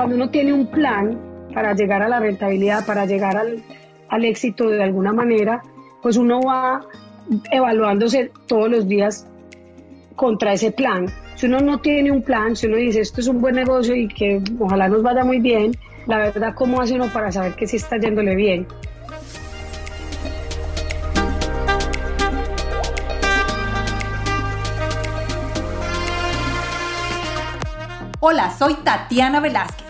cuando uno tiene un plan para llegar a la rentabilidad, para llegar al, éxito de alguna manera, pues uno va evaluándose todos los días contra ese plan. Si uno no tiene un plan, si uno dice esto es un buen negocio y que ojalá nos vaya muy bien, la verdad, ¿cómo hace uno para saber que sí está yéndole bien? Hola, soy Tatiana Velázquez.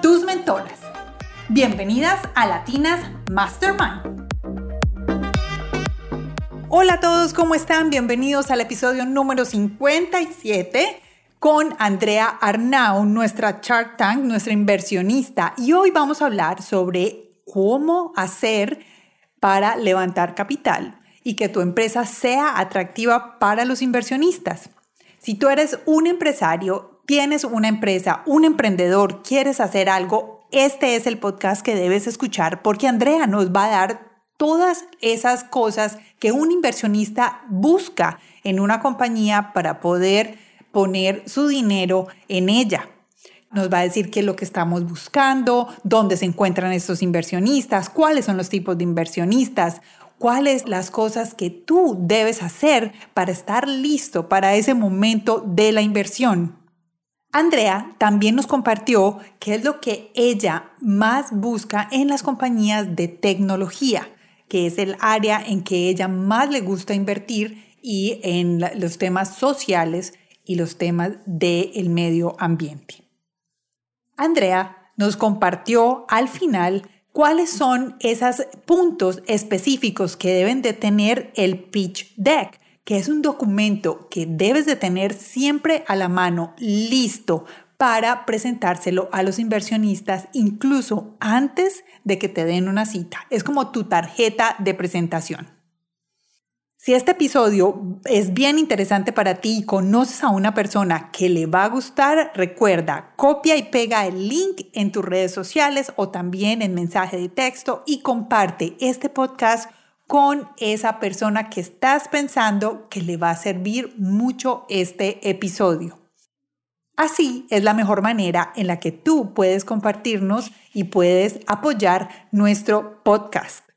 tus mentoras. Bienvenidas a Latinas Mastermind. Hola a todos, ¿cómo están? Bienvenidos al episodio número 57 con Andrea Arnau, nuestra Shark Tank, nuestra inversionista. Y hoy vamos a hablar sobre cómo hacer para levantar capital y que tu empresa sea atractiva para los inversionistas. Si tú eres un empresario tienes una empresa, un emprendedor, quieres hacer algo, este es el podcast que debes escuchar porque Andrea nos va a dar todas esas cosas que un inversionista busca en una compañía para poder poner su dinero en ella. Nos va a decir qué es lo que estamos buscando, dónde se encuentran estos inversionistas, cuáles son los tipos de inversionistas, cuáles las cosas que tú debes hacer para estar listo para ese momento de la inversión. Andrea también nos compartió qué es lo que ella más busca en las compañías de tecnología, que es el área en que ella más le gusta invertir y en los temas sociales y los temas del medio ambiente. Andrea nos compartió al final cuáles son esos puntos específicos que deben de tener el pitch deck que es un documento que debes de tener siempre a la mano, listo para presentárselo a los inversionistas incluso antes de que te den una cita. Es como tu tarjeta de presentación. Si este episodio es bien interesante para ti y conoces a una persona que le va a gustar, recuerda, copia y pega el link en tus redes sociales o también en mensaje de texto y comparte este podcast con esa persona que estás pensando que le va a servir mucho este episodio. Así es la mejor manera en la que tú puedes compartirnos y puedes apoyar nuestro podcast.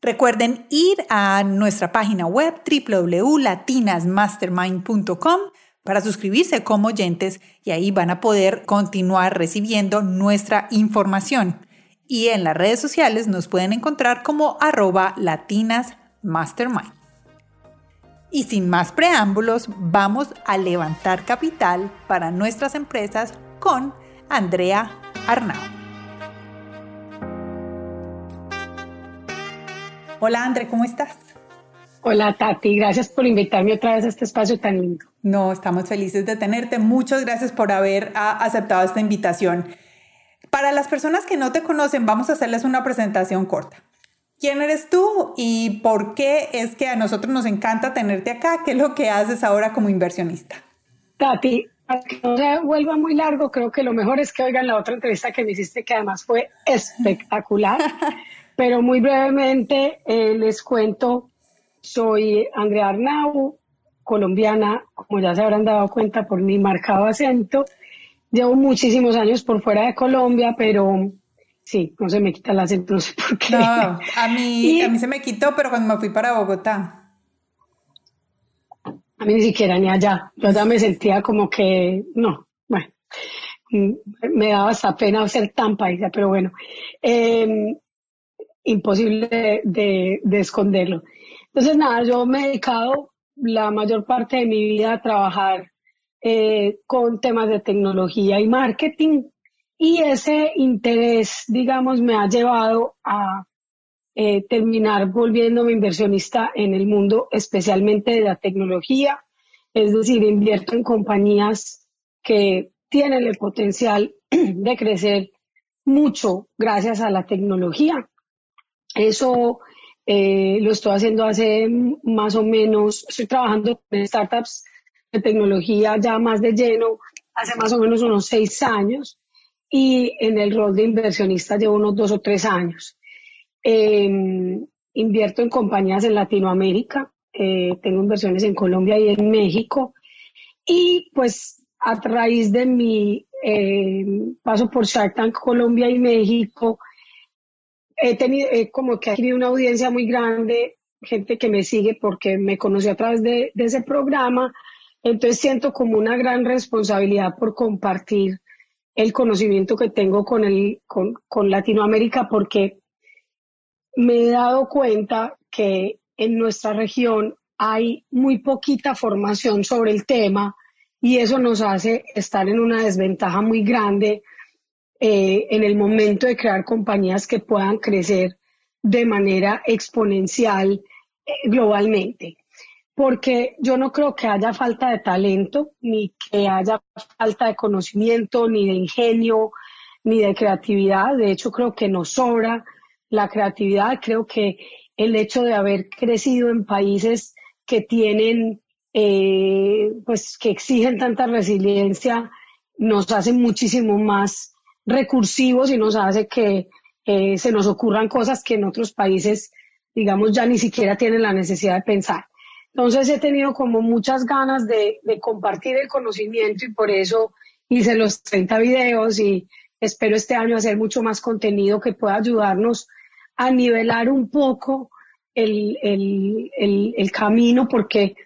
Recuerden ir a nuestra página web www.latinasmastermind.com para suscribirse como oyentes y ahí van a poder continuar recibiendo nuestra información y en las redes sociales nos pueden encontrar como arroba latinasmastermind. Y sin más preámbulos, vamos a levantar capital para nuestras empresas con Andrea Arnau. Hola Andrea, ¿cómo estás? Hola Tati, gracias por invitarme otra vez a este espacio tan lindo. No, estamos felices de tenerte. Muchas gracias por haber ah, aceptado esta invitación. Para las personas que no te conocen, vamos a hacerles una presentación corta. ¿Quién eres tú y por qué es que a nosotros nos encanta tenerte acá? ¿Qué es lo que haces ahora como inversionista? Tati, para que no se vuelva muy largo, creo que lo mejor es que oigan la otra entrevista que me hiciste, que además fue espectacular. Pero muy brevemente eh, les cuento, soy Andrea Arnau, colombiana, como ya se habrán dado cuenta por mi marcado acento. Llevo muchísimos años por fuera de Colombia, pero sí, no se me quita el acento, no sé por qué. No, a mí, a mí se me quitó, pero cuando me fui para Bogotá. A mí ni siquiera ni allá. Yo ya me sentía como que, no, bueno, mm, me daba hasta pena ser tan paisa, pero bueno, em, imposible de, de esconderlo. Entonces, nada, yo me he dedicado la mayor parte de mi vida a trabajar eh, con temas de tecnología y marketing. Y ese interés, digamos, me ha llevado a eh, terminar volviéndome inversionista en el mundo, especialmente de la tecnología. Es decir, invierto en compañías que tienen el potencial de crecer mucho gracias a la tecnología. Eso eh, lo estoy haciendo hace más o menos, estoy trabajando en startups de tecnología ya más de lleno, hace más o menos unos seis años y en el rol de inversionista llevo unos dos o tres años. Em, invierto en compañías en Latinoamérica, eh, tengo inversiones en Colombia y en México y pues a raíz de mi em, paso por Shark Tank Colombia y México, he tenido como que ha tenido una audiencia muy grande, gente que me sigue porque me conoció a través de, ese programa, entonces siento como una gran responsabilidad por compartir el conocimiento que tengo con, el, con, Latinoamérica porque me he dado cuenta que en nuestra región hay muy poquita formación sobre el tema y eso nos hace estar en una desventaja muy grande eh, en el momento de crear compañías que puedan crecer de manera exponencial eh, globalmente. Porque yo no creo que haya falta de talento, ni que haya falta de conocimiento, ni de ingenio, ni de creatividad. De hecho, creo que nos sobra la creatividad. Creo que el hecho de haber crecido en países que tienen, eh, pues que exigen tanta resiliencia, nos hace muchísimo más recursivos y nos hace que eh, se nos ocurran cosas que en otros países, digamos, ya ni siquiera tienen la necesidad de pensar. Entonces he tenido como muchas ganas de, compartir el conocimiento y por eso hice los 30 videos y espero este año hacer mucho más contenido que pueda ayudarnos a nivelar un poco el, el, el, el, camino, porque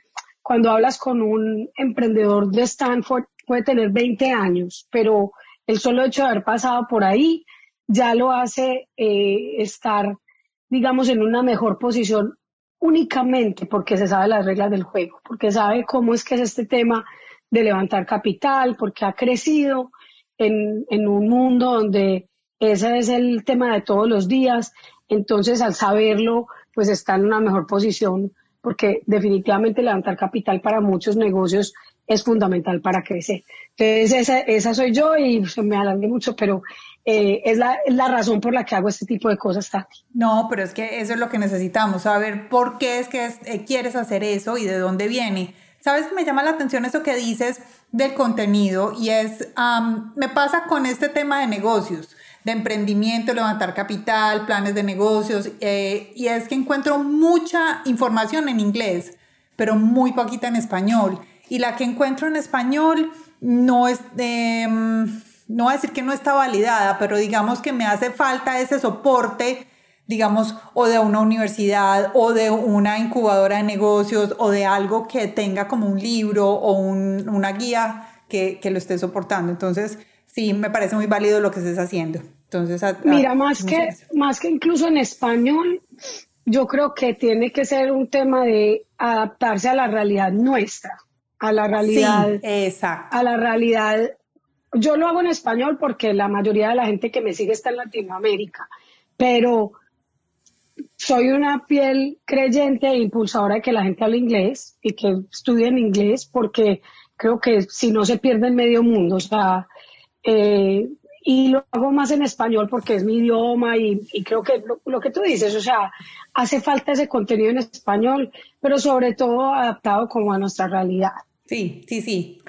cuando hablas con un emprendedor de Stanford puede tener 20 años, pero el solo hecho de haber pasado por ahí ya lo hace eh, estar, digamos, en una mejor posición únicamente porque se sabe las reglas del juego, porque sabe cómo es que es este tema de levantar capital, porque ha crecido en, un mundo donde ese es el tema de todos los días. Entonces, al saberlo, pues está en una mejor posición, porque definitivamente levantar capital para muchos negocios es fundamental para crecer. Entonces, esa, soy yo y me alargué mucho, pero eh, es, la, razón por la que hago este tipo de cosas, Tati. No, pero es que eso es lo que necesitamos, saber por qué es que eh, quieres hacer eso y de dónde viene. ¿Sabes? Me llama la atención eso que dices del contenido y es, me pasa con este tema de negocios, de emprendimiento, levantar capital, planes de negocios, eh, y es que encuentro mucha información en inglés, pero muy poquita en español y la que encuentro en español no es, de, mm, no voy a decir que no está validada, pero digamos que me hace falta ese soporte, digamos, o de una universidad o de una incubadora de negocios o de algo que tenga como un libro o una guía que, que, lo esté soportando. Entonces, sí, me parece muy válido lo que estés haciendo. Entonces, Mira, más que, más que incluso en español, yo creo que tiene que ser un tema de adaptarse a la realidad nuestra a la realidad. exacto. A la realidad. Yo lo hago en español porque la mayoría de la gente que me sigue está en Latinoamérica, pero soy una piel creyente e impulsadora de que la gente hable inglés y que estudie en inglés porque creo que si no se pierde el medio mundo, o sea, eh, y lo hago más en español porque es mi idioma y, creo que lo, lo, que tú dices, o sea, hace falta ese contenido en español, pero sobre todo adaptado como a nuestra realidad. Sí, sí, sí.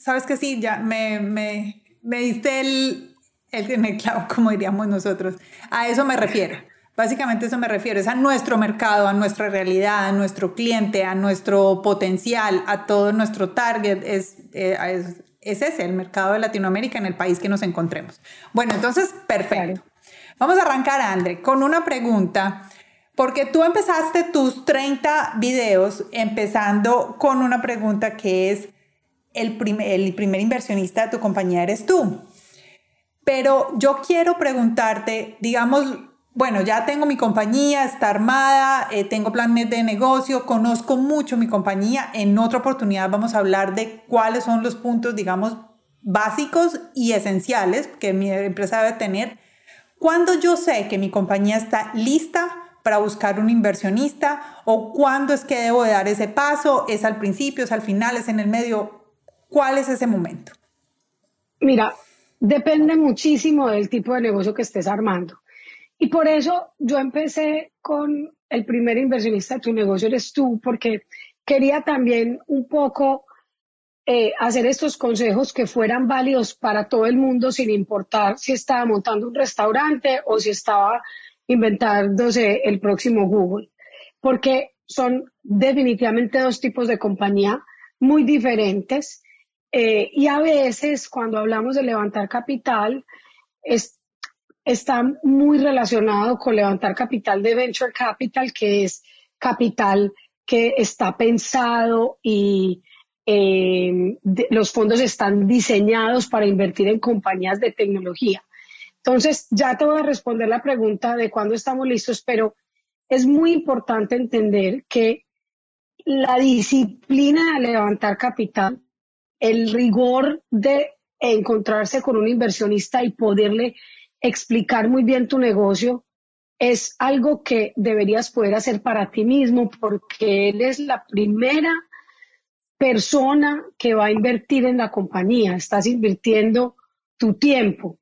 Sabes que sí, ya me, me, me diste el, el, clavo, como diríamos nosotros. A eso me refiero. Básicamente eso me refiero, es a nuestro mercado, a nuestra realidad, a nuestro cliente, a nuestro potencial, a todo nuestro target. Es, eh, es, es ese, el mercado de Latinoamérica en el país que nos encontremos. Bueno, entonces, perfecto. Vamos a arrancar, André, con una pregunta porque tú empezaste tus 30 videos empezando con una pregunta que es, el primer, el primer inversionista de tu compañía eres tú. Pero yo quiero preguntarte, digamos, bueno, ya tengo mi compañía, está armada, eh, tengo planes de negocio, conozco mucho mi compañía. En otra oportunidad vamos a hablar de cuáles son los puntos, digamos, básicos y esenciales que mi empresa debe tener. Cuando yo sé que mi compañía está lista para buscar un inversionista o cuándo es que debo de dar ese paso, es al principio, es al final, es en el medio, ¿cuál es ese momento? Mira, depende muchísimo del tipo de negocio que estés armando. Y por eso yo empecé con el primer inversionista de tu negocio eres tú, porque quería también un poco eh, hacer estos consejos que fueran válidos para todo el mundo, sin importar si estaba montando un restaurante o si estaba inventándose el próximo Google, porque son definitivamente dos tipos de compañía muy diferentes. Eh, y a veces cuando hablamos de levantar capital, está muy relacionado con levantar capital de venture capital, que es capital que está pensado y eh, los fondos están diseñados para invertir en compañías de tecnología. Entonces, ya te voy a responder la pregunta de cuándo estamos listos, pero es muy importante entender que la disciplina de levantar capital, el rigor de encontrarse con un inversionista y poderle explicar muy bien tu negocio, es algo que deberías poder hacer para ti mismo porque él es la primera persona que va a invertir en la compañía. Estás invirtiendo tu tiempo,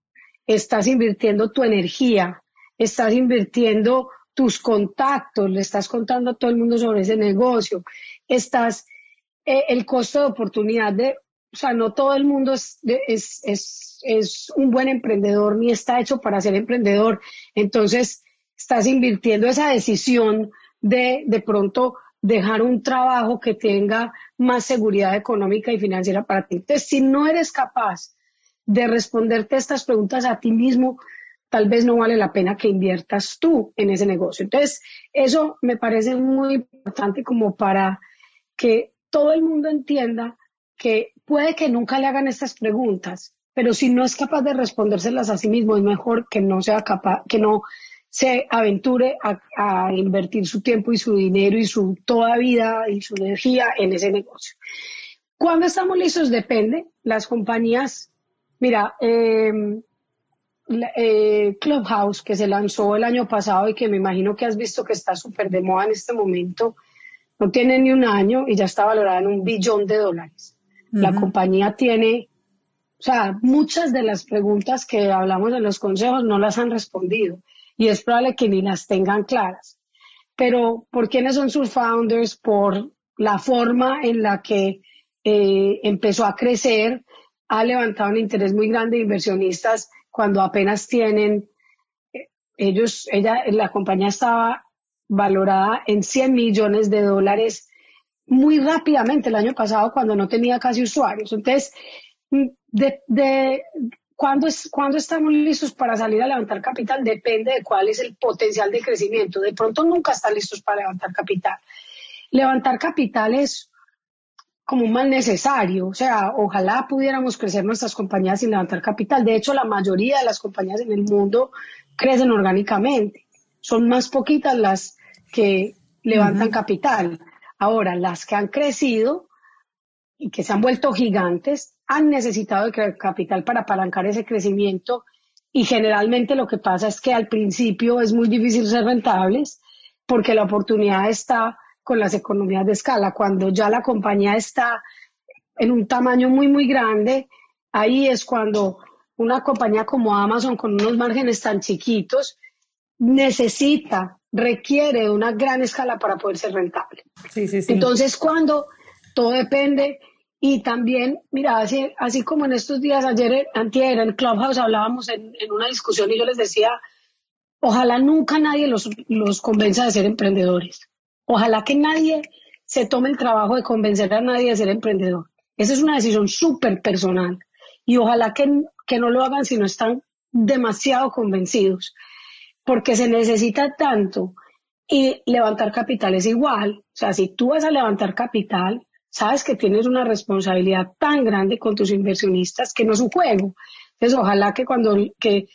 estás invirtiendo tu energía, estás invirtiendo tus contactos, le estás contando a todo el mundo sobre ese negocio, estás, eh, el costo de oportunidad de, o sea, no todo el mundo es, es, un buen emprendedor ni está hecho para ser emprendedor. Entonces, estás invirtiendo esa decisión de de pronto dejar un trabajo que tenga más seguridad económica y financiera para ti. Entonces, si no eres capaz de responderte estas preguntas a ti mismo, tal vez no vale la pena que inviertas tú en ese negocio. Entonces, eso me parece muy importante como para que todo el mundo entienda que puede que nunca le hagan estas preguntas, pero si no es capaz de respondérselas a sí mismo, es mejor que no sea capaz, que no se aventure a, a, invertir su tiempo y su dinero y su toda vida y su energía en ese negocio. ¿Cuándo estamos listos? Depende. Las compañías, mira, eh, eh, Clubhouse, que se lanzó el año pasado y que me imagino que has visto que está súper de moda en este momento, no tiene ni un año y ya está valorada en un billón de dólares. La compañía tiene, o sea, muchas de las preguntas que hablamos en los consejos no las han respondido y es probable que ni las tengan claras. Pero, ¿por quiénes son sus founders? Por la forma en la que eh, empezó a crecer, ha levantado un interés muy grande de inversionistas cuando apenas tienen, ellos, ella, la compañía estaba valorada en 100 millones de dólares muy rápidamente el año pasado cuando no tenía casi usuarios. Entonces, de, de ¿cuándo, es, ¿cuándo estamos listos para salir a levantar capital? Depende de cuál es el potencial de crecimiento. De pronto nunca están listos para levantar capital. Levantar capital es como un mal necesario. O sea, ojalá pudiéramos crecer nuestras compañías sin levantar capital. De hecho, la mayoría de las compañías en el mundo crecen orgánicamente. Son más poquitas las que levantan capital. Ahora, las que han crecido y que se han vuelto gigantes han necesitado de capital para apalancar ese crecimiento y generalmente lo que pasa es que al principio es muy difícil ser rentables porque la oportunidad está con las economías de escala. Cuando ya la compañía está en un tamaño muy, muy grande, ahí es cuando una compañía como Amazon con unos márgenes tan chiquitos necesita, requiere de una gran escala para poder ser rentable. Sí, sí, sí. Entonces, cuando todo depende y también, mira, así, así como en estos días, ayer, antier, en Clubhouse hablábamos en, en, una discusión y yo les decía, ojalá nunca nadie los, los convenza de ser emprendedores. Ojalá que nadie se tome el trabajo de convencer a nadie de ser emprendedor. Esa es una decisión súper personal y ojalá que, que no lo hagan si no están demasiado convencidos, porque se necesita tanto y levantar capital es igual. O sea, si tú vas a levantar capital, sabes que tienes una responsabilidad tan grande con tus inversionistas que no es un juego. Entonces, ojalá que cuando, que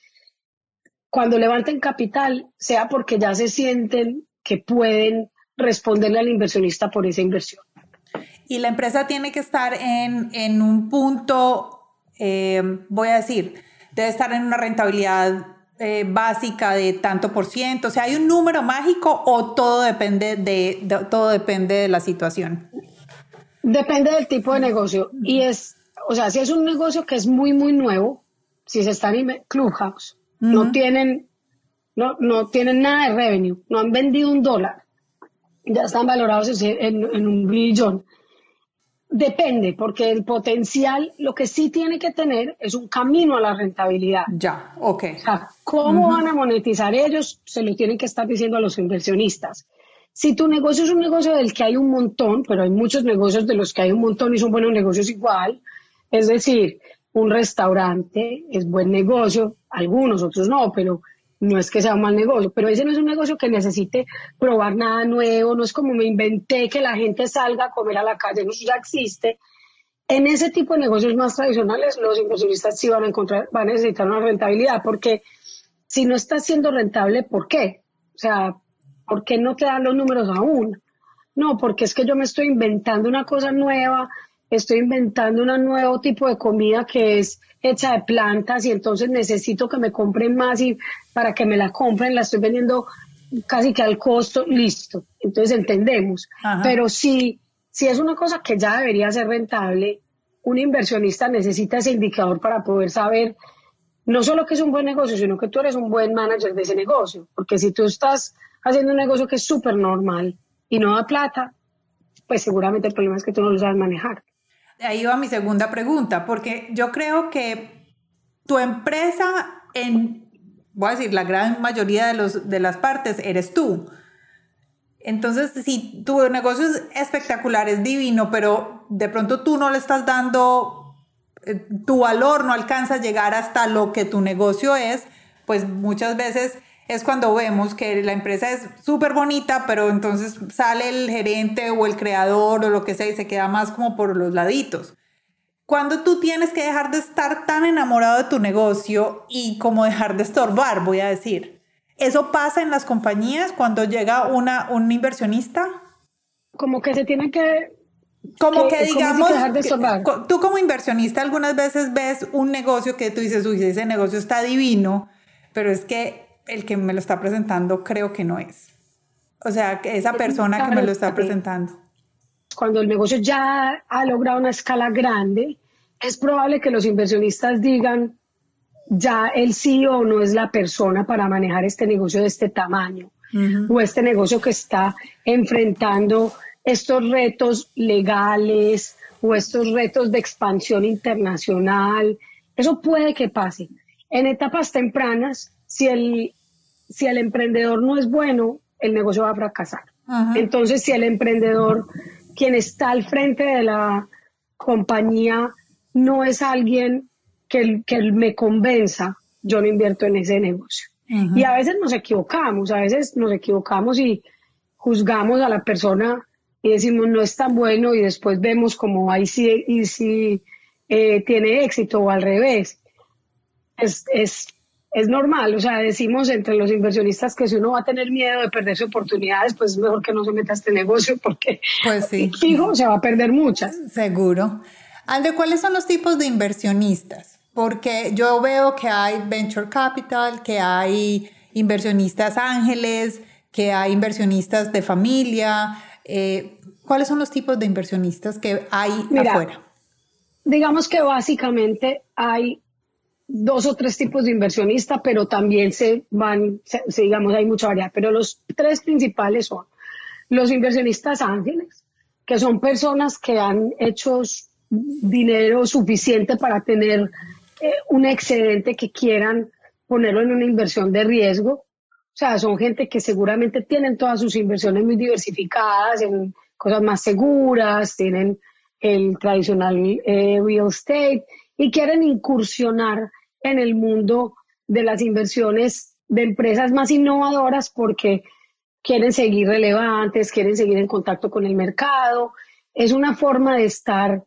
cuando levanten capital sea porque ya se sienten que pueden responderle al inversionista por esa inversión. Y la empresa tiene que estar en, en un punto, eh, voy a decir, debe estar en una rentabilidad eh, básica de tanto por ciento. O sea, ¿hay un número mágico o todo depende de, todo depende de la situación? Depende del tipo de negocio. Y es, o sea, si es un negocio que es muy, muy nuevo, si se están en Clubhouse, no tienen, no, no tienen nada de revenue, no han vendido un dólar, ya están valorados en, en un billón. Depende, porque el potencial, lo que sí tiene que tener es un camino a la rentabilidad. Ya, ok. O sea, ¿cómo van a monetizar ellos? Se lo tienen que estar diciendo a los inversionistas. Si tu negocio es un negocio del que hay un montón, pero hay muchos negocios de los que hay un montón y son buenos negocios igual, es decir, un restaurante es buen negocio, algunos, otros no, pero no es que sea un mal negocio, pero ese no es un negocio que necesite probar nada nuevo, no es como me inventé que la gente salga a comer a la calle, eso ya existe. En ese tipo de negocios más tradicionales, los inversionistas sí van a encontrar, van a necesitar una rentabilidad, porque si no está siendo rentable, ¿por qué? O sea, ¿por qué no te dan los números aún? No, porque es que yo me estoy inventando una cosa nueva, estoy inventando un nuevo tipo de comida que es hecha de plantas y entonces necesito que me compren más y para que me la compren la estoy vendiendo casi que al costo, listo. Entonces entendemos. Pero si, si es una cosa que ya debería ser rentable, un inversionista necesita ese indicador para poder saber no solo que es un buen negocio, sino que tú eres un buen manager de ese negocio. Porque si tú estás haciendo un negocio que es súper normal y no da plata, pues seguramente el problema es que tú no lo sabes manejar ahí va mi segunda pregunta, porque yo creo que tu empresa en, voy a decir, la gran mayoría de, los, de las partes eres tú. Entonces, si tu negocio es espectacular, es divino, pero de pronto tú no le estás dando, eh, tu valor no alcanza a llegar hasta lo que tu negocio es, pues muchas veces es cuando vemos que la empresa es súper bonita, pero entonces sale el gerente o el creador o lo que sea y se queda más como por los laditos. Cuando tú tienes que dejar de estar tan enamorado de tu negocio y como dejar de estorbar, voy a decir. ¿Eso pasa en las compañías cuando llega una, un inversionista? Como que se tiene que... Como que, digamos, tú como inversionista algunas veces ves un negocio que tú dices, uy, ese negocio está divino, pero es que el que me lo está presentando creo que no es. O sea, que esa persona que me lo está presentando. Cuando el negocio ya ha logrado una escala grande, es probable que los inversionistas digan, ya el CEO no es la persona para manejar este negocio de este tamaño o este negocio que está enfrentando estos retos legales o estos retos de expansión internacional. Eso puede que pase. En etapas tempranas, si el, si el emprendedor no es bueno, el negocio va a fracasar. Entonces, si el emprendedor, quien está al frente de la compañía, no es alguien que, que me convenza, yo no invierto en ese negocio. Y a veces nos equivocamos, a veces nos equivocamos y juzgamos a la persona y decimos no es tan bueno y después vemos como ahí sí, y sí eh, tiene éxito o al revés. Es, es es normal, o sea, decimos entre los inversionistas que si uno va a tener miedo de perderse oportunidades, pues es mejor que no se meta a este negocio porque pues sí. fijo se va a perder muchas. Seguro. Ande, ¿cuáles son los tipos de inversionistas? Porque yo veo que hay venture capital, que hay inversionistas ángeles, que hay inversionistas de familia. Eh, ¿Cuáles son los tipos de inversionistas que hay afuera? Digamos que básicamente hay dos o tres tipos de inversionistas, pero también se van, digamos, hay mucha variedad. Pero los tres principales son los inversionistas ángeles, que son personas que han hecho dinero suficiente para tener eh, un excedente que quieran ponerlo en una inversión de riesgo. O sea, son gente que seguramente tienen todas sus inversiones muy diversificadas en cosas más seguras, tienen el tradicional eh, real estate y quieren incursionar en el mundo de las inversiones de empresas más innovadoras porque quieren seguir relevantes, quieren seguir en contacto con el mercado. Es una forma de estar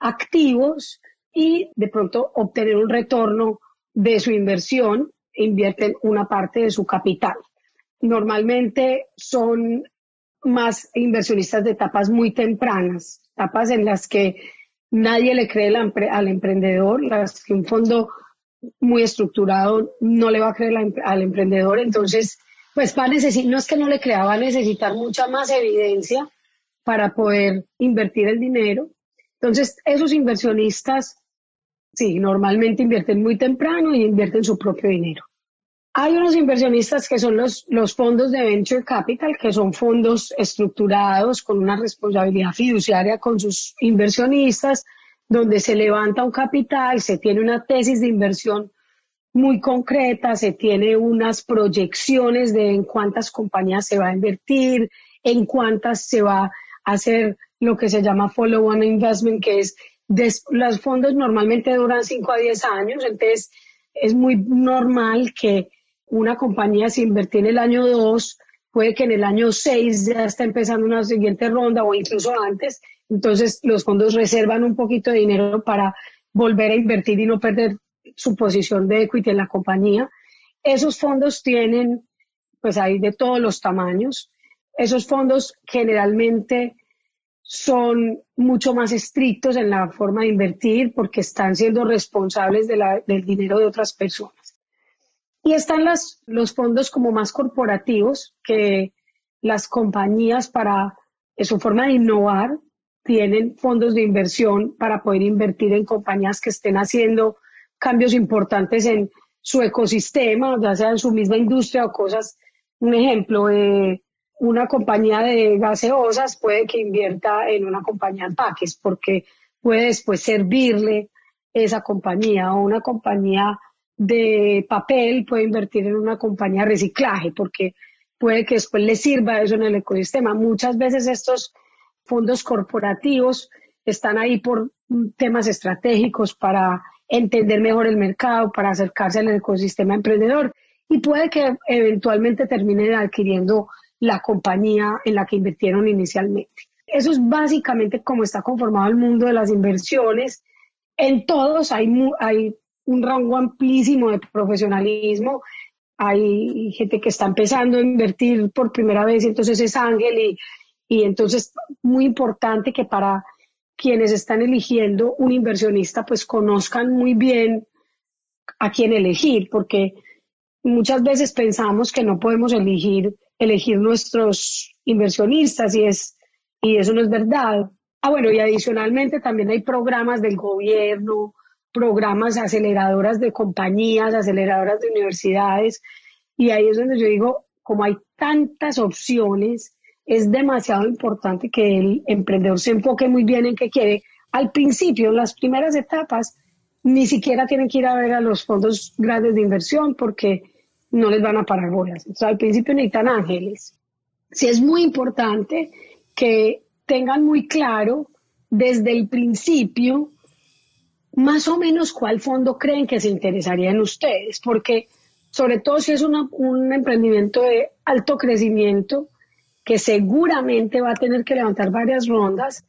activos y de pronto obtener un retorno de su inversión, invierten una parte de su capital. Normalmente son más inversionistas de etapas muy tempranas, etapas en las que nadie le cree al emprendedor, las que un fondo muy estructurado no le va a creer al emprendedor, entonces pues va a necesitar, no es que no le crea, va a necesitar mucha más evidencia para poder invertir el dinero. Entonces esos inversionistas sí, normalmente invierten muy temprano y invierten su propio dinero. Hay unos inversionistas que son los, los fondos de Venture Capital, que son fondos estructurados con una responsabilidad fiduciaria con sus inversionistas, donde se levanta un capital, se tiene una tesis de inversión muy concreta, se tiene unas proyecciones de en cuántas compañías se va a invertir, en cuántas se va a hacer lo que se llama follow-on investment, que es los fondos normalmente duran 5 a 10 años, entonces es muy normal que una compañía se invertir en el año 2, puede que en el año 6 ya esté empezando una siguiente ronda o incluso antes, entonces los fondos reservan un poquito de dinero para volver a invertir y no perder su posición de equity en la compañía. Esos fondos tienen, pues hay de todos los tamaños. Esos fondos generalmente son mucho más estrictos en la forma de invertir porque están siendo responsables del dinero de otras personas. Y están los fondos como más corporativos que las compañías para su forma de innovar tienen fondos de inversión para poder invertir en compañías que estén haciendo cambios importantes en su ecosistema, ya sea en su misma industria o cosas. Un ejemplo, eh, una compañía de gaseosas puede que invierta en una compañía de empaques porque puede después servirle esa compañía o una compañía de papel puede invertir en una compañía de reciclaje porque puede que después le sirva eso en el ecosistema. Muchas veces estos fondos corporativos están ahí por temas estratégicos para entender mejor el mercado, para acercarse al ecosistema emprendedor y puede que eventualmente terminen adquiriendo la compañía en la que invirtieron inicialmente. Eso es básicamente cómo está conformado el mundo de las inversiones. En todos hay, hay un rango amplísimo de profesionalismo. Hay gente que está empezando a invertir por primera vez, entonces es ángel y, y entonces muy importante que para quienes están eligiendo un inversionista pues conozcan muy bien a quién elegir, porque muchas veces pensamos que no podemos elegir elegir nuestros inversionistas y, es, y eso no es verdad. Ah, bueno, y adicionalmente también hay programas del gobierno, programas aceleradoras de compañías, aceleradoras de universidades, y ahí es donde yo digo, como hay tantas opciones, es demasiado importante que el emprendedor se enfoque muy bien en qué quiere. Al principio, en las primeras etapas, ni siquiera tienen que ir a ver a los fondos grandes de inversión porque no les van a parar bolas. Sea, al principio necesitan ángeles. Sí es muy importante que tengan muy claro desde el principio más o menos cuál fondo creen que se interesaría en ustedes, porque sobre todo si es un emprendimiento de alto crecimiento, que seguramente va a tener que levantar varias rondas,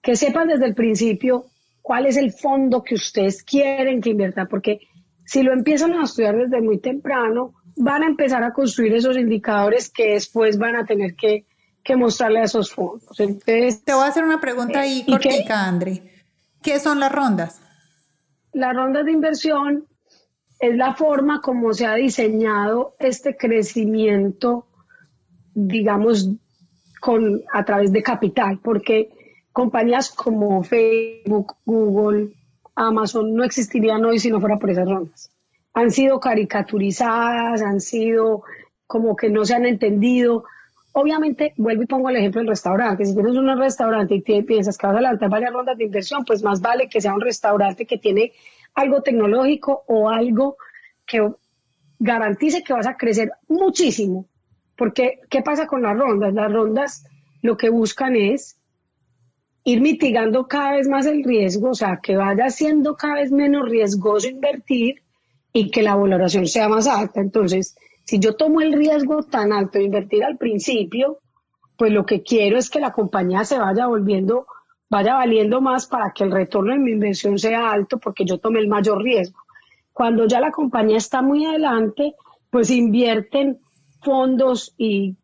que sepan desde el principio cuál es el fondo que ustedes quieren que invierta, porque si lo empiezan a estudiar desde muy temprano, van a empezar a construir esos indicadores que después van a tener que, mostrarle a esos fondos. Entonces, Te voy a hacer una pregunta ahí eh, cortica, André. ¿Qué son las rondas? Las rondas de inversión es la forma como se ha diseñado este crecimiento, digamos, con, a través de capital, porque compañías como Facebook, Google, Amazon no existirían hoy si no fuera por esas rondas. Han sido caricaturizadas, han sido como que no se han entendido. Obviamente, vuelvo y pongo el ejemplo del restaurante. Si tienes un restaurante y piensas que vas a levantar varias rondas de inversión, pues más vale que sea un restaurante que tiene algo tecnológico o algo que garantice que vas a crecer muchísimo. Porque, ¿qué pasa con las rondas? Las rondas lo que buscan es ir mitigando cada vez más el riesgo, o sea, que vaya siendo cada vez menos riesgoso invertir y que la valoración sea más alta. Entonces, si yo tomo el riesgo tan alto de invertir al principio, pues lo que quiero es que la compañía se vaya volviendo, vaya valiendo más para que el retorno de mi inversión sea alto porque yo tomé el mayor riesgo. Cuando ya la compañía está muy adelante, pues invierten fondos y,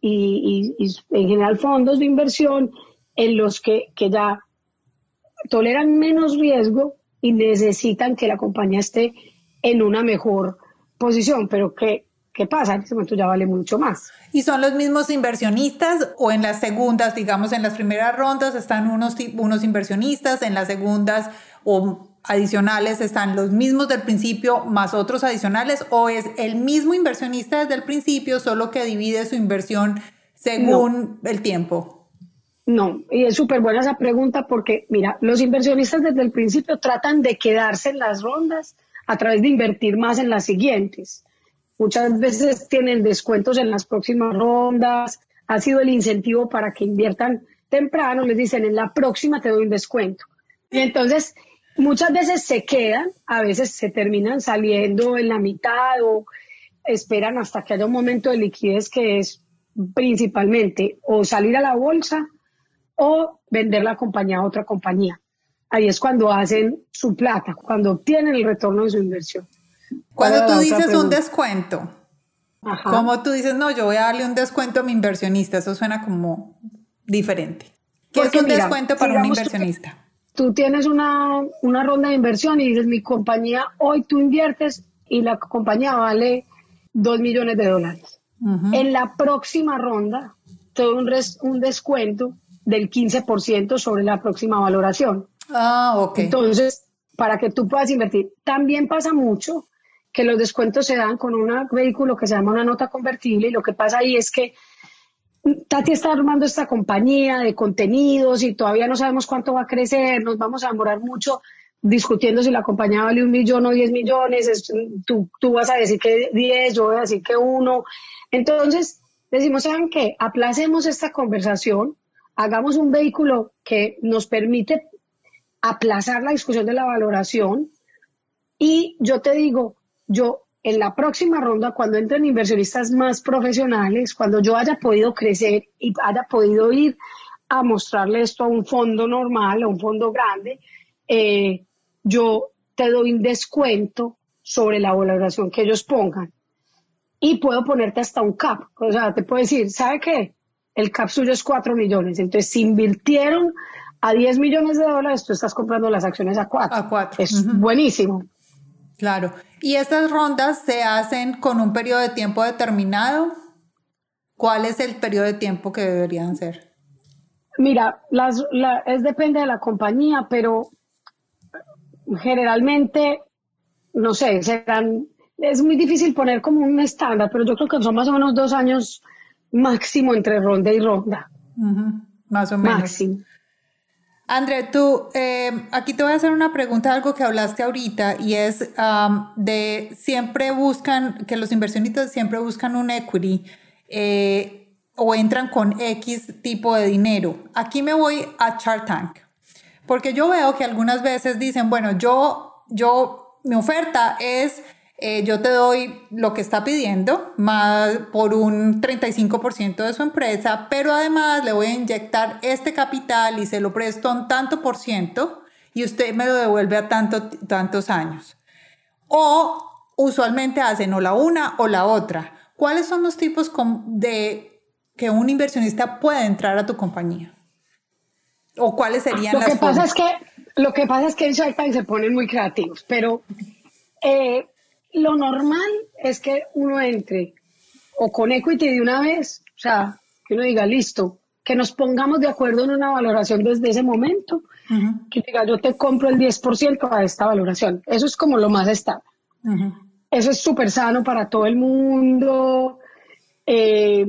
y, en general fondos de inversión en los que, que ya toleran menos riesgo y necesitan que la compañía esté en una mejor posición, pero ¿qué, qué pasa? En ese momento ya vale mucho más. ¿Y son los mismos inversionistas o en las segundas, digamos, en las primeras rondas están unos, unos inversionistas, en las segundas o adicionales están los mismos del principio más otros adicionales o es el mismo inversionista desde el principio, solo que divide su inversión según el tiempo? No, y es súper buena esa pregunta porque, mira, los inversionistas desde el principio tratan de quedarse en las rondas a través de invertir más en las siguientes. Muchas veces tienen descuentos en las próximas rondas, ha sido el incentivo para que inviertan temprano, les dicen en la próxima te doy un descuento. Y entonces muchas veces se quedan, a veces se terminan saliendo en la mitad o esperan hasta que haya un momento de liquidez que es principalmente o salir a la bolsa o vender la compañía a otra compañía. Ahí es cuando hacen su plata, cuando obtienen el retorno de su inversión. Cuando tú dices un descuento, como tú dices, no, yo voy a darle un descuento a mi inversionista, eso suena como diferente. ¿Qué es un descuento para un inversionista? Tú tienes una, ronda de inversión y dices, mi compañía, hoy tú inviertes y la compañía vale 2 millones de dólares. En la próxima ronda te doy un, un descuento del 15% sobre la próxima valoración. Ah, ok. Entonces, para que tú puedas invertir. También pasa mucho que los descuentos se dan con un vehículo que se llama una nota convertible y lo que pasa ahí es que Tati está armando esta compañía de contenidos y todavía no sabemos cuánto va a crecer, nos vamos a demorar mucho discutiendo si la compañía vale un millón o diez millones, tú, tú vas a decir que diez, yo voy a decir que uno. Entonces, decimos, ¿saben qué? Aplacemos esta conversación, hagamos un vehículo que nos permite aplazar la discusión de la valoración y yo te digo, yo en la próxima ronda, cuando entren inversionistas más profesionales, cuando yo haya podido crecer y haya podido ir a mostrarle esto a un fondo normal, a un fondo grande, eh, yo te doy un descuento sobre la valoración que ellos pongan. Y puedo ponerte hasta un cap. O sea, te puedo decir, ¿sabe qué? El cap suyo es 4 millones. Entonces, si invirtieron a 10 millones de dólares, tú estás comprando las acciones a 4. A 4. Es buenísimo. Claro. ¿Y estas rondas se hacen con un periodo de tiempo determinado? ¿Cuál es el periodo de tiempo que deberían ser? Mira, las, es depende de la compañía, pero generalmente, no sé, serán, es muy difícil poner como un estándar, pero yo creo que son más o menos dos años máximo entre ronda y ronda. Más o menos. Máximo. André, tú, eh, aquí te voy a hacer una pregunta, algo que hablaste ahorita, y es de siempre buscan, que los inversionistas siempre buscan un equity eh, o entran con X tipo de dinero. Aquí me voy a Chart Tank, porque yo veo que algunas veces dicen, bueno, yo, yo, mi oferta es eh, yo te doy lo que está pidiendo más por un 35% de su empresa, pero además le voy a inyectar este capital y se lo presto un tanto por ciento y usted me lo devuelve a tanto, tantos años. O usualmente hacen o la una o la otra. ¿Cuáles son los tipos de que un inversionista puede entrar a tu compañía? ¿O cuáles serían lo las que pasa es que Lo que pasa es que en Shark se ponen muy creativos, pero eh, lo normal es que uno entre o con equity de una vez, o sea, que uno diga, listo, que nos pongamos de acuerdo en una valoración desde ese momento, que diga, yo te compro el 10% a esta valoración. Eso es como lo más estable. Eso es súper sano para todo el mundo, eh,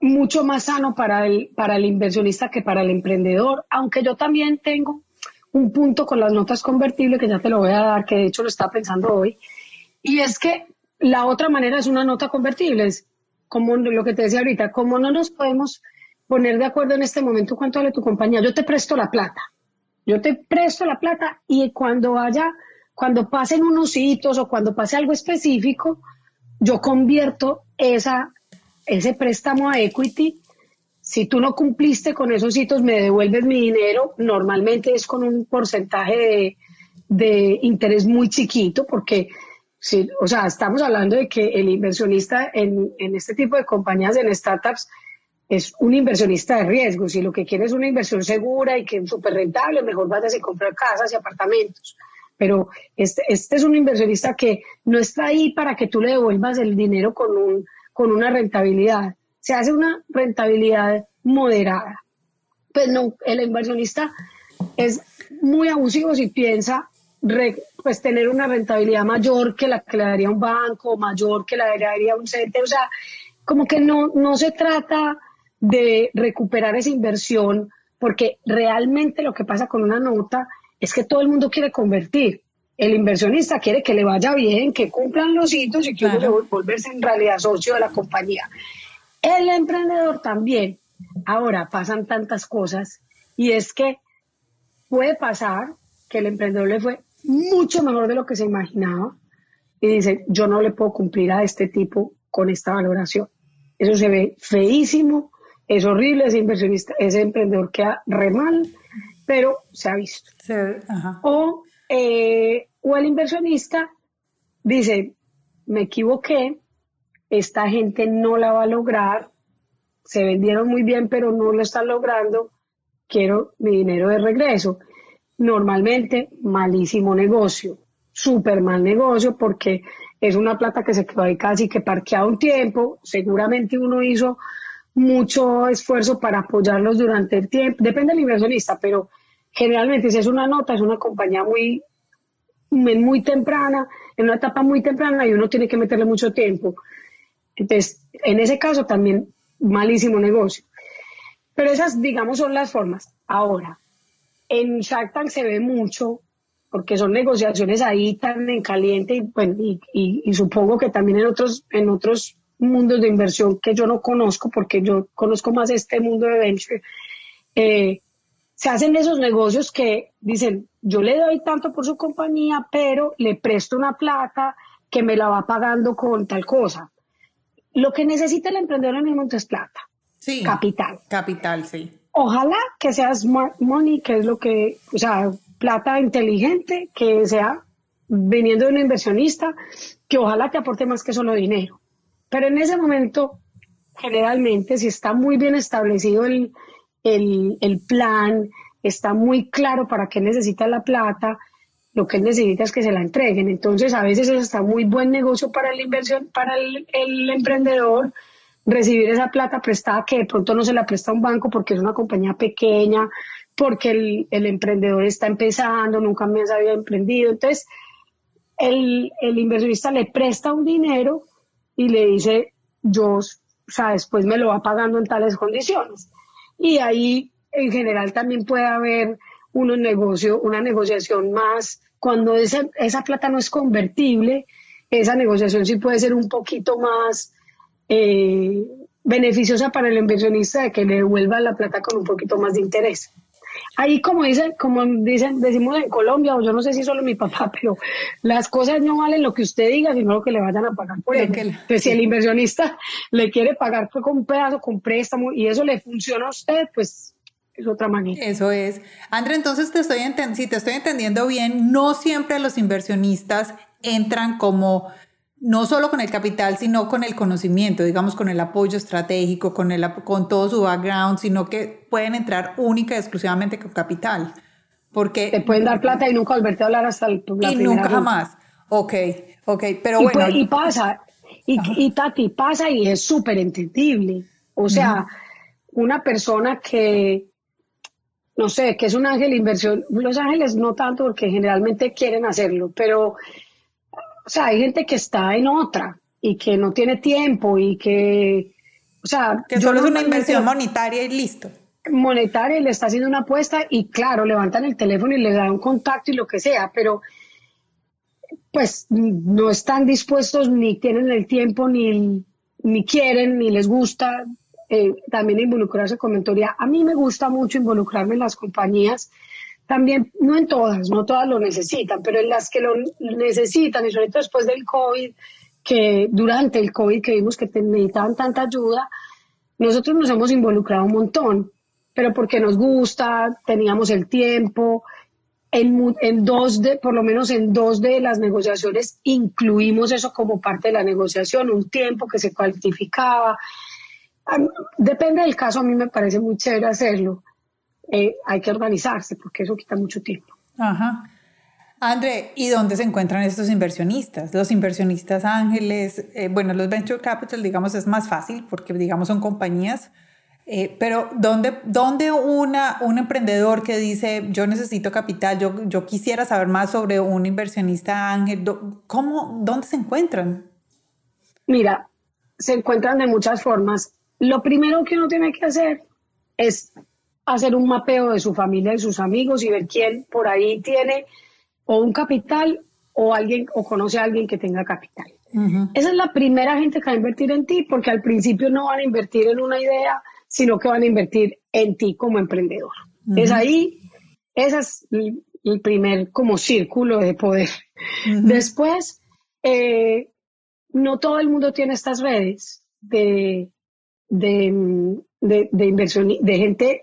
mucho más sano para el, para el inversionista que para el emprendedor, aunque yo también tengo un punto con las notas convertibles que ya te lo voy a dar, que de hecho lo estaba pensando hoy, y es que la otra manera es una nota convertible, es como lo que te decía ahorita, como no nos podemos poner de acuerdo en este momento cuánto vale tu compañía, yo te presto la plata, yo te presto la plata y cuando haya, cuando pasen unos hitos o cuando pase algo específico, yo convierto esa, ese préstamo a equity. Si tú no cumpliste con esos hitos, me devuelves mi dinero. Normalmente es con un porcentaje de, de interés muy chiquito, porque Sí, o sea, estamos hablando de que el inversionista en, en, este tipo de compañías, en startups, es un inversionista de riesgo. Si lo que quiere es una inversión segura y que es súper rentable, mejor vayas a comprar casas y apartamentos. Pero este, este es un inversionista que no está ahí para que tú le devuelvas el dinero con, un, con una rentabilidad. Se hace una rentabilidad moderada. Pues no, el inversionista es muy abusivo si piensa pues tener una rentabilidad mayor que la que le daría un banco, mayor que la que le daría un CETE, o sea, como que no, no se trata de recuperar esa inversión, porque realmente lo que pasa con una nota es que todo el mundo quiere convertir. El inversionista quiere que le vaya bien, que cumplan los hitos y que uno volverse en realidad socio de la compañía. El emprendedor también. Ahora pasan tantas cosas y es que puede pasar que el emprendedor le fue mucho mejor de lo que se imaginaba y dice, yo no le puedo cumplir a este tipo con esta valoración. Eso se ve feísimo, es horrible, ese inversionista, ese emprendedor queda re mal, pero se ha visto. O, eh, o el inversionista dice, me equivoqué, esta gente no la va a lograr, se vendieron muy bien, pero no lo están logrando, quiero mi dinero de regreso. Normalmente, malísimo negocio, súper mal negocio, porque es una plata que se quedó ahí casi que parqueado un tiempo, seguramente uno hizo mucho esfuerzo para apoyarlos durante el tiempo, depende del inversionista, pero generalmente si es una nota, es una compañía muy, muy temprana, en una etapa muy temprana y uno tiene que meterle mucho tiempo. Entonces, en ese caso también malísimo negocio. Pero esas, digamos, son las formas. Ahora, en Shark Tank se ve mucho, porque son negociaciones ahí tan en caliente, y, bueno, y, supongo que también en otros, en otros mundos de inversión que yo no conozco, porque yo conozco más este mundo de venture, eh, se hacen esos negocios que dicen, yo le doy tanto por su compañía, pero le presto una plata que me la va pagando con tal cosa. Lo que necesita el emprendedor en el momento es plata. Sí. Capital. Capital, sí. Ojalá que sea smart money, que es lo que, o sea, plata inteligente, que sea viniendo de un inversionista, que ojalá te aporte más que solo dinero. Pero en ese momento, generalmente, si está muy bien establecido el, el, el plan, está muy claro para qué necesita la plata, lo que él necesita es que se la entreguen. Entonces, a veces es hasta muy buen negocio para la inversión, para el, emprendedor, recibir esa plata prestada que de pronto no se la presta un banco porque es una compañía pequeña, porque el, el emprendedor está empezando, nunca había emprendido. Entonces, el, el, inversionista le presta un dinero y le dice, yo, o sea, después me lo va pagando en tales condiciones. Y ahí, en general, también puede haber uno negocio, una negociación más, cuando esa, esa plata no es convertible, esa negociación sí puede ser un poquito más eh, beneficiosa para el inversionista de que le devuelva la plata con un poquito más de interés. Ahí como dicen, como dicen, decimos en Colombia, o yo no sé si solo mi papá, pero las cosas no valen lo que usted diga, sino lo que le vayan a pagar por ello. Entonces, si el inversionista le quiere pagar con un pedazo, con préstamo, y eso le funciona a usted, pues es otra manera. Eso es. André, entonces te estoy si te estoy entendiendo bien, no siempre los inversionistas entran como no solo con el capital, sino con el conocimiento, digamos, con el apoyo estratégico, con, el, con todo su background, sino que pueden entrar única y exclusivamente con capital. Porque... Te pueden dar plata y nunca volverte a hablar hasta el, la Y nunca jamás. Ok, ok, pero bueno. y pasa, y, y, Tati, pasa y es súper entendible. O sea, una persona que no sé, que es un ángel inversión. Los ángeles no tanto porque generalmente quieren hacerlo, pero, o sea, hay gente que está en otra y que no tiene tiempo y que, o sea... Que solo es una inversión monetaria y listo. Monetaria y le está haciendo una apuesta y claro, levantan el teléfono y le dan un contacto y lo que sea, pero pues no están dispuestos ni tienen el tiempo ni, ni quieren ni les gusta eh, también involucrarse con mentoría. A mí me gusta mucho involucrarme en las compañías, también, no en todas, no todas lo necesitan, pero en las que lo necesitan, y sobre todo después del COVID, que durante el COVID que vimos que necesitaban tanta ayuda, nosotros nos hemos involucrado un montón, pero porque nos gusta, teníamos el tiempo. En, en, dos de, por lo menos en dos de las negociaciones, incluimos eso como parte de la negociación, un tiempo que se cuantificaba, Depende del caso, a mí me parece muy chévere hacerlo. Eh, hay que organizarse porque eso quita mucho tiempo. Ajá. André, ¿y dónde se encuentran estos inversionistas? Los inversionistas ángeles, eh, bueno, los venture capital, digamos, es más fácil porque, digamos, son compañías. Eh, pero ¿dónde, dónde una, un emprendedor que dice, yo necesito capital, yo, yo quisiera saber más sobre un inversionista ángel, ¿cómo, ¿dónde se encuentran? Mira, se encuentran de muchas formas. Lo primero que uno tiene que hacer es hacer un mapeo de su familia y sus amigos y ver quién por ahí tiene o un capital o alguien o conoce a alguien que tenga capital. Esa es la primera gente que va a invertir en ti porque al principio no van a invertir en una idea, sino que van a invertir en ti como emprendedor. Es ahí, ese es el, primer como círculo de poder. Después, eh, no todo el mundo tiene estas redes de, de, de, inversión, de gente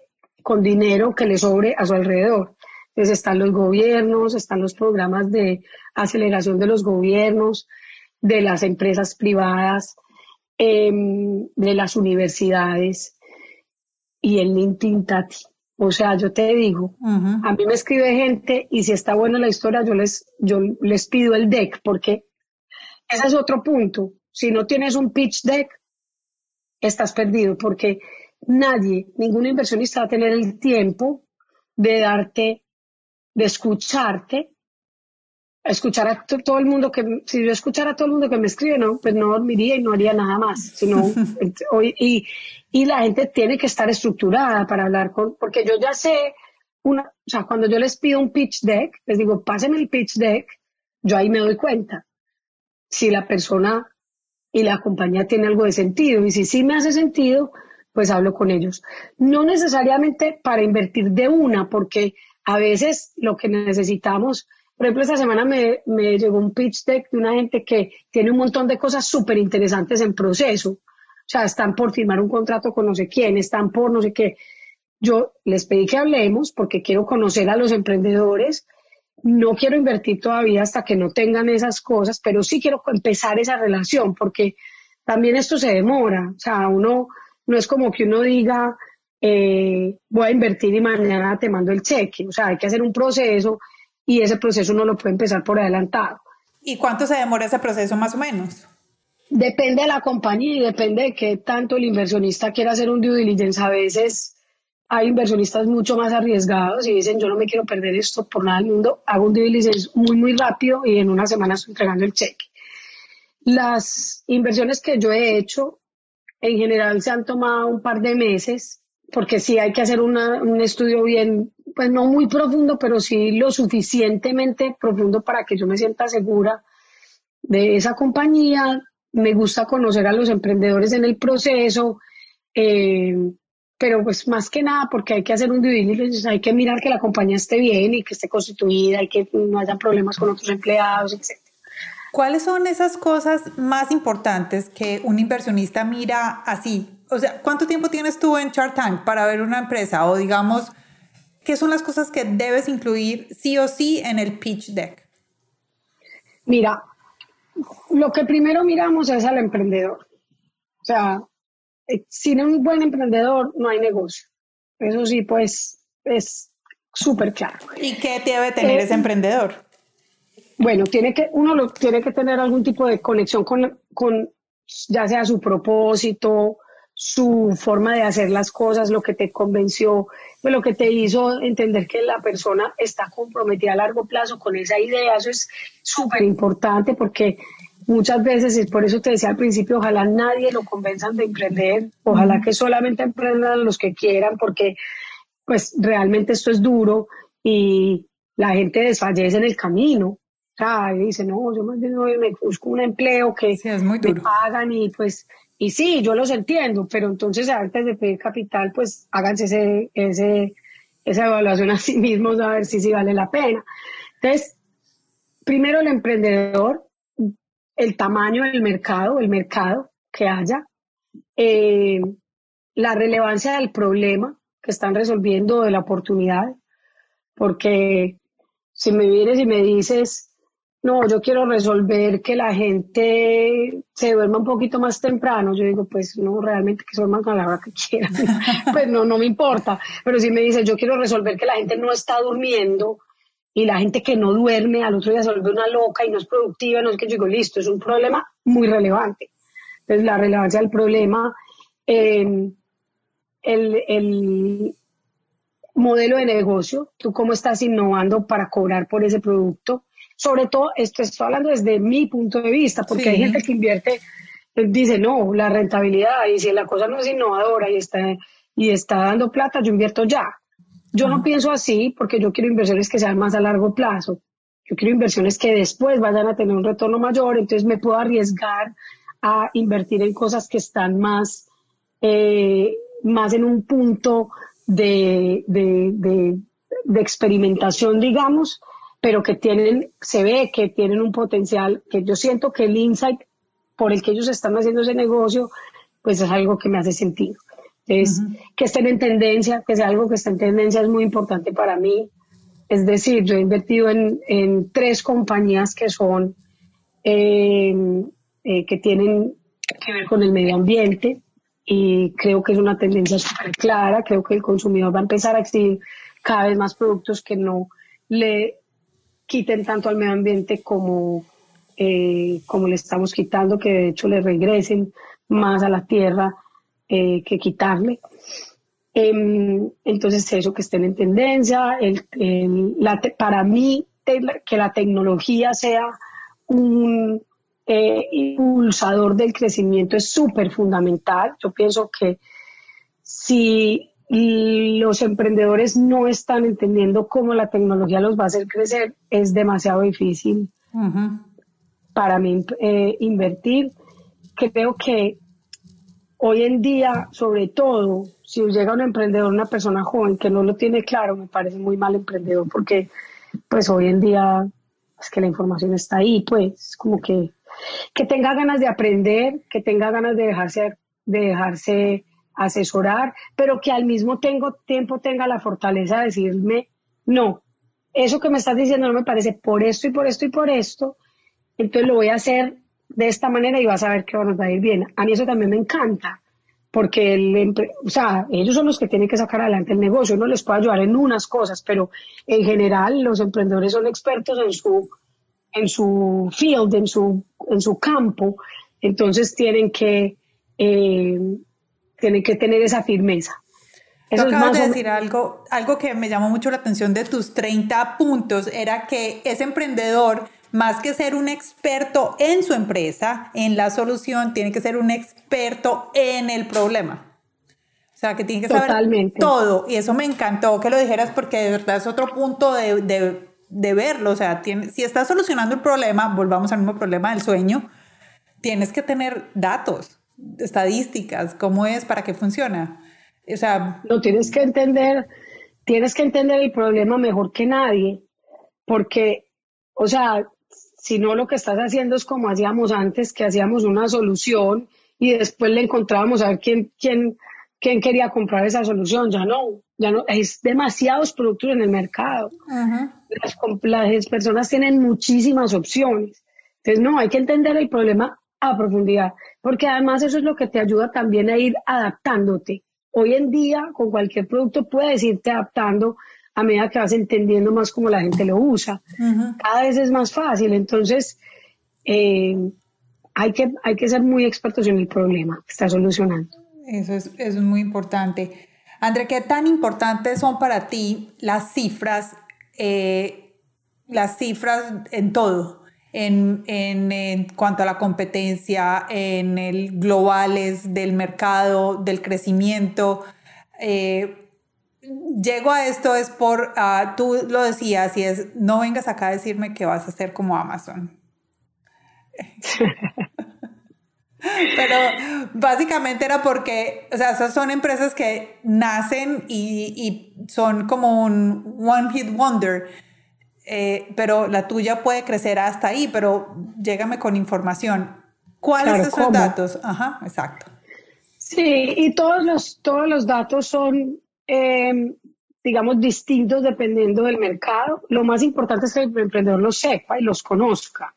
con dinero que le sobre a su alrededor. Entonces están los gobiernos, están los programas de aceleración de los gobiernos, de las empresas privadas, em, de las universidades y el LinkedIn Tati. O sea, yo te digo, a mí me escribe gente y si está buena la historia, yo les, yo les pido el deck porque ese es otro punto. Si no tienes un pitch deck, estás perdido porque nadie, ningún inversionista va a tener el tiempo de darte, de escucharte, escuchar a todo el mundo que, si yo escuchara a todo el mundo que me escribe, no, pues no dormiría y no haría nada más, sino, y, y la gente tiene que estar estructurada para hablar con, porque yo ya sé, una, o sea, cuando yo les pido un pitch deck, les digo, pásenme el pitch deck, yo ahí me doy cuenta si la persona y la compañía tiene algo de sentido. Y si sí me hace sentido, pues hablo con ellos. No necesariamente para invertir de una, porque a veces lo que necesitamos, por ejemplo, esta semana me, me llegó un pitch deck de una gente que tiene un montón de cosas súper interesantes en proceso. O sea, están por firmar un contrato con no sé quién, están por no sé qué. Yo les pedí que hablemos porque quiero conocer a los emprendedores no quiero invertir todavía hasta que no tengan esas cosas, pero sí quiero empezar esa relación porque también esto se demora. O sea, uno no es como que uno diga, eh, voy a invertir y mañana te mando el cheque. O sea, hay que hacer un proceso y ese proceso no lo puede empezar por adelantado. ¿Y cuánto se demora ese proceso más o menos? Depende de la compañía y depende de qué tanto el inversionista quiera hacer un due diligence. A veces hay inversionistas mucho más arriesgados y dicen, yo no me quiero perder esto por nada del mundo, hago un due muy, muy rápido y en una semana estoy entregando el cheque. Las inversiones que yo he hecho, en general se han tomado un par de meses, porque sí hay que hacer un estudio bien, pues no muy profundo, pero sí lo suficientemente profundo para que yo me sienta segura de esa compañía. Me gusta conocer a los emprendedores en el proceso. Eh, pero pues más que nada porque hay que hacer un diligence, hay que mirar que la compañía esté bien y que esté constituida y que no haya problemas con otros empleados, etc. ¿Cuáles son esas cosas más importantes que un inversionista mira así? O sea, ¿cuánto tiempo tienes tú en Shark Tank para ver una empresa? O digamos, ¿qué son las cosas que debes incluir sí o sí en el pitch deck? Mira, lo que primero miramos es al emprendedor. O sea, eh, sin un buen emprendedor no hay negocio. Eso sí, pues es súper claro. ¿Y qué debe tener ese eh, emprendedor? Bueno, tiene que, uno lo, tiene que tener algún tipo de conexión con, con ya sea su propósito, su forma de hacer las cosas, lo que te convenció, pues, lo que te hizo entender que la persona está comprometida a largo plazo con esa idea. Eso es súper importante porque muchas veces, y por eso te decía al principio, ojalá nadie lo convenzan de emprender, ojalá que solamente emprendan los que quieran, porque pues realmente esto es duro y la gente desfallece en el camino. Sea, dice, no, yo más bien me busco un empleo que me pagan y pues, y sí, yo los entiendo, pero entonces antes de pedir capital, pues háganse ese, ese, esa evaluación a sí mismos a ver si sí vale la pena. Entonces, primero el emprendedor, el tamaño del mercado, el mercado que haya, eh, la relevancia del problema que están resolviendo, de la oportunidad, porque si me vienes y me dices, no, yo quiero resolver que la gente se duerma un poquito más temprano, yo digo, pues no, realmente que se duerman con la hora que quieran, pues no, no me importa, pero si me dices, yo quiero resolver que la gente no está durmiendo, y la gente que no duerme al otro día se vuelve una loca y no es productiva, no es que yo digo, listo, es un problema muy relevante. Entonces, la relevancia del problema, em, el, modelo de negocio, tú cómo estás innovando para cobrar por ese producto. Sobre todo, esto estoy hablando desde mi punto de vista, porque hay gente que invierte, dice, no, la rentabilidad, y si la cosa no es innovadora y está, y está dando plata, yo invierto ya. Yo no pienso así porque yo quiero inversiones que sean más a largo plazo. Yo quiero inversiones que después vayan a tener un retorno mayor, entonces me puedo arriesgar a invertir en cosas que están más, eh, más en un punto de, de, experimentación, digamos, pero que tienen, se ve que tienen un potencial, que yo siento que el insight por el que ellos están haciendo ese negocio, pues es algo que me hace sentido. Entonces, que estén en tendencia, que sea algo que esté en tendencia es muy importante para mí. Es decir, yo he invertido en, en tres compañías que son eh, eh, que tienen que ver con el medio ambiente y creo que es una tendencia súper clara, creo que el consumidor va a empezar a exigir cada vez más productos que no le quiten tanto al medio ambiente como, eh, como le estamos quitando, que de hecho le regresen más a la tierra eh, que quitarle. Em, entonces eso que estén en tendencia, el, para mí que la tecnología sea un, eh, impulsador del crecimiento es súper fundamental. Yo pienso que si los emprendedores no están entendiendo cómo la tecnología los va a hacer crecer, es demasiado difícil para mí eh, invertir. Creo que hoy en día, sobre todo, si llega un emprendedor, una persona joven que no lo tiene claro, me parece muy mal emprendedor porque pues hoy en día es que la información está ahí, pues como que que tenga ganas de aprender, que tenga ganas de dejarse, de dejarse asesorar, pero que al mismo tiempo tenga la fortaleza de decirme, no, eso que me estás diciendo no me parece por esto y por esto y por esto, entonces lo voy a hacer de esta manera y vas a ver que nos va a ir bien. A mí eso también me encanta, porque el, o sea, ellos son los que tienen que sacar adelante el negocio, uno les puede ayudar en unas cosas, pero en general los emprendedores son expertos en su en su field, en su, en su campo, entonces tienen que, eh, tienen que tener esa firmeza. Eso acabas de decir algo, algo que me llamó mucho la atención de tus 30 puntos, era que ese emprendedor, más que ser un experto en su empresa, en la solución, tiene que ser un experto en el problema. O sea, que tiene que saber todo. Y eso me encantó que lo dijeras porque de verdad es otro punto de, de de verlo. O sea, si estás solucionando el problema, volvamos al mismo problema del sueño, tienes que tener datos, estadísticas, cómo es, para qué funciona. O sea, lo tienes que entender, tienes que entender el problema mejor que nadie, porque, o sea, si no lo que estás haciendo es como hacíamos antes, que hacíamos una solución y después le encontrábamos a ver quién, quién, quién quería comprar esa solución, ya no, ya no, es demasiados productos en el mercado. las, personas tienen muchísimas opciones. Entonces, no, hay que entender el problema a profundidad, porque además eso es lo que te ayuda también a ir adaptándote. Hoy en día, con cualquier producto puedes irte adaptando a medida que vas entendiendo más cómo la gente lo usa. Cada vez es más fácil. Entonces, eh, hay, que, hay que ser muy expertos en el problema que está solucionando. Eso es, es muy importante. André, ¿qué tan importantes son para ti las cifras, eh, las cifras en todo? En, en, cuanto a la competencia, en el globales del mercado, del crecimiento. Eh, llego a esto es por, uh, tú lo decías, y es, no vengas acá a decirme que vas a ser como Amazon. Pero básicamente era porque, o sea, esas son empresas que nacen y, son como un one hit wonder. Eh, pero la tuya puede crecer hasta ahí, pero llégame con información. ¿Cuáles son esos datos? Ajá, exacto. Sí, y todos los, todos los datos son, em, digamos, distintos dependiendo del mercado. Lo más importante es que el emprendedor los sepa y los conozca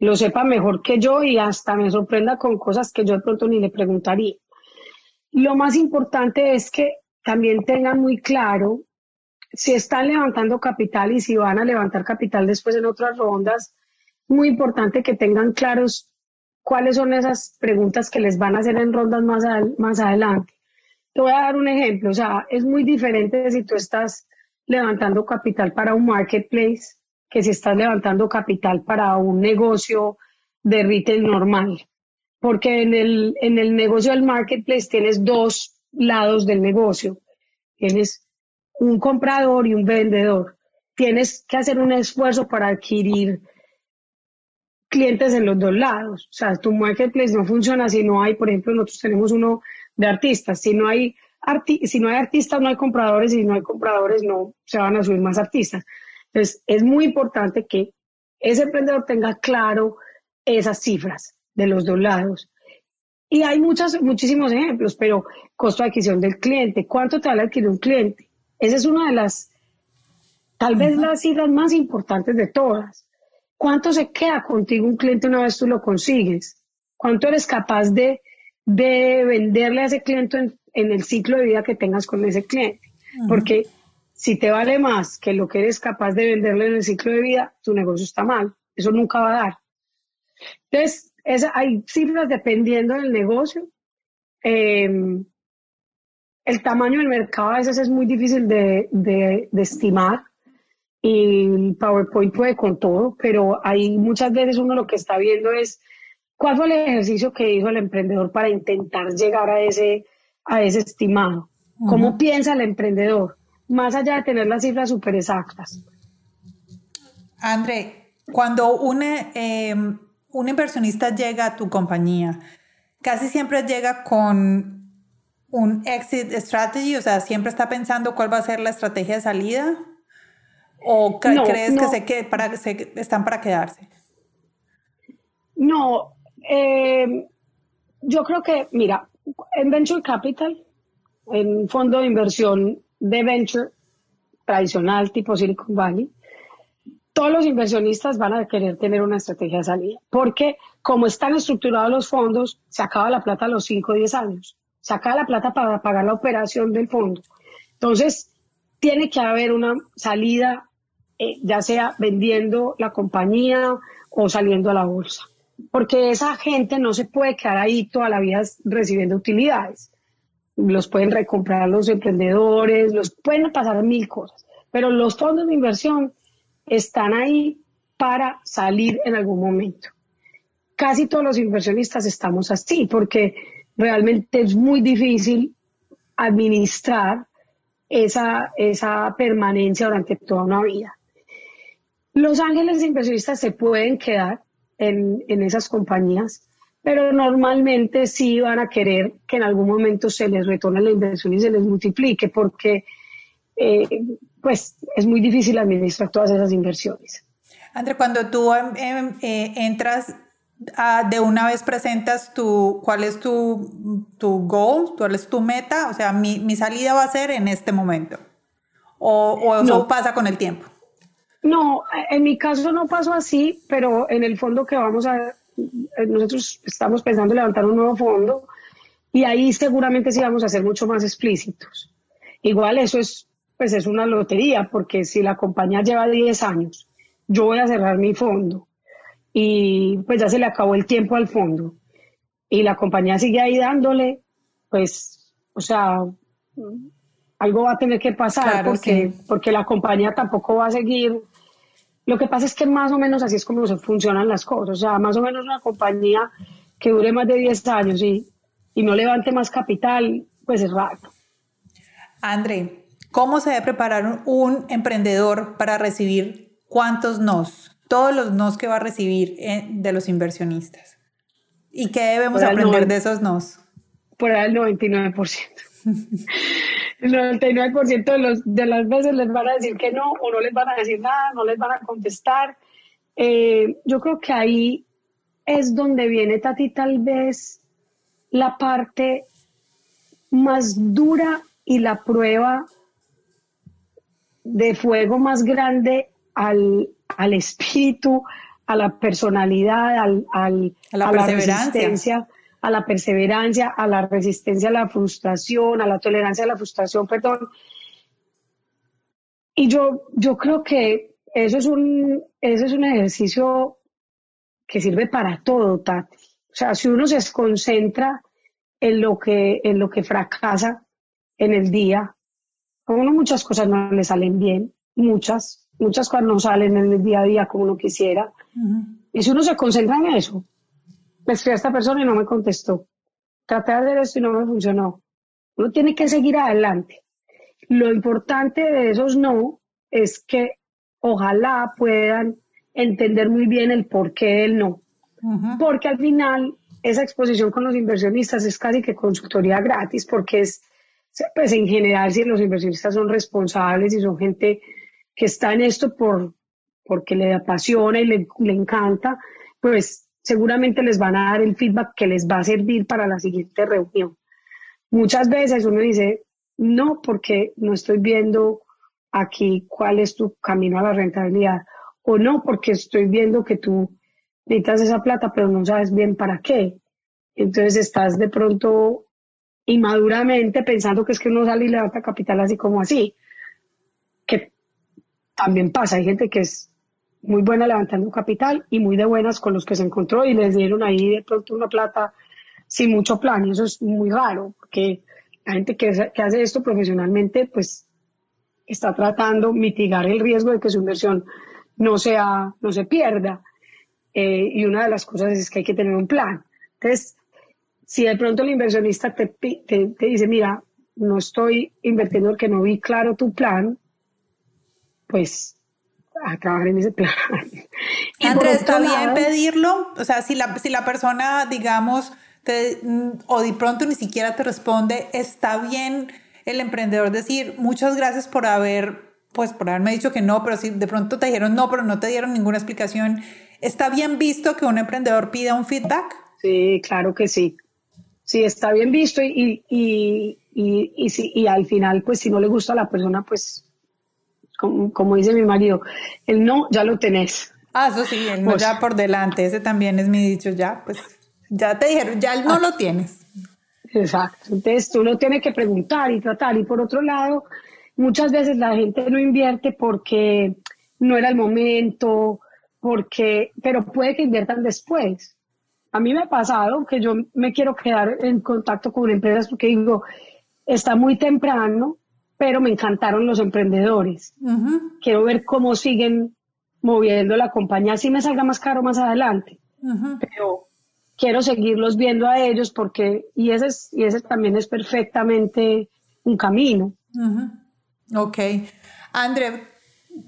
lo sepa mejor que yo y hasta me sorprenda con cosas que yo de pronto ni le preguntaría. Lo más importante es que también tengan muy claro si están levantando capital y si van a levantar capital después en otras rondas, muy importante que tengan claros cuáles son esas preguntas que les van a hacer en rondas más, adelante. te voy a dar un ejemplo, o sea, es muy diferente si tú estás levantando capital para un marketplace que si estás levantando capital para un negocio de retail normal. Porque en el, en el negocio del marketplace tienes dos lados del negocio. Tienes un comprador y un vendedor. Tienes que hacer un esfuerzo para adquirir clientes en los dos lados. O sea, tu marketplace no funciona si no hay, por ejemplo, nosotros tenemos uno de artistas. Si no hay, artistas, no hay compradores. Si no hay compradores, no se van a subir más artistas. Entonces, es muy importante que ese emprendedor tenga claro esas cifras de los dos lados. Y hay muchos, muchísimos ejemplos, pero costo de adquisición del cliente, ¿cuánto te vale adquirir un cliente? Esa es una de las, tal vez las cifras más importantes de todas. ¿Cuánto se queda contigo un cliente una vez tú lo consigues? ¿Cuánto eres capaz de, de venderle a ese cliente en, el ciclo de vida que tengas con ese cliente? Porque si te vale más que lo que eres capaz de venderle en el ciclo de vida, tu negocio está mal. Eso nunca va a dar. Entonces, hay cifras dependiendo del negocio. Em, el tamaño del mercado a veces es muy difícil de, de, estimar y PowerPoint puede con todo, pero hay muchas veces uno lo que está viendo es cuál fue el ejercicio que hizo el emprendedor para intentar llegar a ese, a ese estimado. ¿Cómo piensa el emprendedor? Más allá de tener las cifras súper exactas. André, cuando una, em, un inversionista llega a tu compañía, casi siempre llega con un exit strategy, o sea, siempre está pensando cuál va a ser la estrategia de salida. ¿O crees que, se que para, se, están para quedarse? No, eh, yo creo que, mira, en Venture Capital, en fondo de inversión de venture tradicional tipo Silicon Valley, todos los inversionistas van a querer tener una estrategia de salida, porque como están estructurados los fondos, se acaba la plata a los 5 o 10 años, se acaba la plata para pagar la operación del fondo. Entonces, tiene que haber una salida, eh, ya sea vendiendo la compañía o saliendo a la bolsa, porque esa gente no se puede quedar ahí toda la vida recibiendo utilidades. Los pueden recomprar los emprendedores, los pueden pasar mil cosas, pero los fondos de inversión están ahí para salir en algún momento. Casi todos los inversionistas estamos así porque realmente es muy difícil administrar esa, esa permanencia durante toda una vida. Los ángeles inversionistas se pueden quedar en, en, esas compañías, pero normalmente sí van a querer que en algún momento se les retorne la inversión y se les multiplique, porque eh, pues es muy difícil administrar todas esas inversiones. André, cuando tú em, em, eh, entras de una vez presentas tu, cuál es tu, tu goal, cuál es tu meta, o sea, mi, mi salida va a ser en este momento. ¿O, o no. pasa con el tiempo? No, en mi caso no pasó así, pero en el fondo que vamos a, eh, nosotros estamos pensando levantar un nuevo fondo y ahí seguramente sí vamos a ser mucho más explícitos. Igual eso es pues es una lotería, porque si la compañía lleva 10 años, yo voy a cerrar mi fondo y pues ya se le acabó el tiempo al fondo y la compañía sigue ahí dándole, pues, o sea, algo va a tener que pasar porque, porque la compañía tampoco va a seguir. Lo que pasa es que más o menos así es como se funcionan las cosas. O sea, más o menos una compañía que dure más de 10 años y, y no levante más capital, pues es raro. André, ¿Cómo se debe preparar un emprendedor para recibir cuántos nos? Todos los nos que va a recibir eh, de los inversionistas. ¿Y qué debemos aprender de esos nos? Por el 99%. el 99% de, los, de las veces les van a decir que no o no les van a decir nada, no les van a contestar. Eh, yo creo que ahí es donde viene, Tati, tal vez la parte más dura y la prueba de fuego más grande al, al espíritu, a la personalidad, al, al, a, la, resistencia, a la perseverancia, a la resistencia a la frustración, a la tolerancia a la frustración, perdón. Y yo, yo creo que eso es un, eso es un ejercicio que sirve para todo, Tati. O sea, si uno se concentra en lo que, en lo que fracasa, en el día. A uno muchas cosas no le salen bien, muchas, muchas cosas no salen en el día a día como uno quisiera. Y si uno se concentra en eso, le escribí a esta persona y no me contestó. Traté de hacer esto y no me funcionó. Uno tiene que seguir adelante. Lo importante de esos no es que ojalá puedan entender muy bien el porqué del no. Porque al final esa exposición con los inversionistas es casi que consultoría gratis, porque es, pues en general, si los inversionistas son responsables y son gente que está en esto por, porque le apasiona y le, le encanta, pues seguramente les van a dar el feedback que les va a servir para la siguiente reunión. Muchas veces uno dice, no, porque no estoy viendo aquí cuál es tu camino a la rentabilidad, o no, porque estoy viendo que tú necesitas esa plata, pero no sabes bien para qué. Entonces estás de pronto inmaduramente pensando que es que uno sale y levanta capital así como así, que también pasa, hay gente que es muy buena levantando capital y muy de buenas con los que se encontró y les dieron ahí de pronto una plata sin mucho plan y eso es muy raro porque la gente que, hace esto profesionalmente pues está tratando mitigar el riesgo de que su inversión no, sea, no se pierda. Eh, y una de las cosas es que hay que tener un plan. Entonces, si de pronto el inversionista te, te, dice, mira, no estoy invirtiendo porque no vi claro tu plan, pues a trabajar en ese plan. Andrés, ¿está bien pedirlo? O sea, si la, si la persona, digamos, te, o de pronto ni siquiera te responde, ¿está bien el emprendedor decir, muchas gracias por haber pues por haberme dicho que no, pero si de pronto te dijeron no, pero no te dieron ninguna explicación, ¿está bien visto que un emprendedor pida un feedback? Sí, claro que sí. Sí, está bien visto y, y, y, y, si, y al final, pues si no le gusta a la persona, pues como, como dice mi marido, el no ya lo tenés. Ah, eso sí, el no pues ya por delante, ese también es mi dicho, ya, pues ya te dijeron, ya el no ah. lo tienes. Exacto, entonces tú lo tienes que preguntar y tratar. Y por otro lado, muchas veces la gente no invierte porque no era el momento, porque, pero puede que inviertan después. A mí me ha pasado que yo me quiero quedar en contacto con empresas porque digo, está muy temprano, pero me encantaron los emprendedores. Quiero ver cómo siguen moviendo la compañía, así me salga más caro más adelante. Pero quiero seguirlos viendo a ellos porque, y ese, es, y ese también es perfectamente un camino. Ok. André,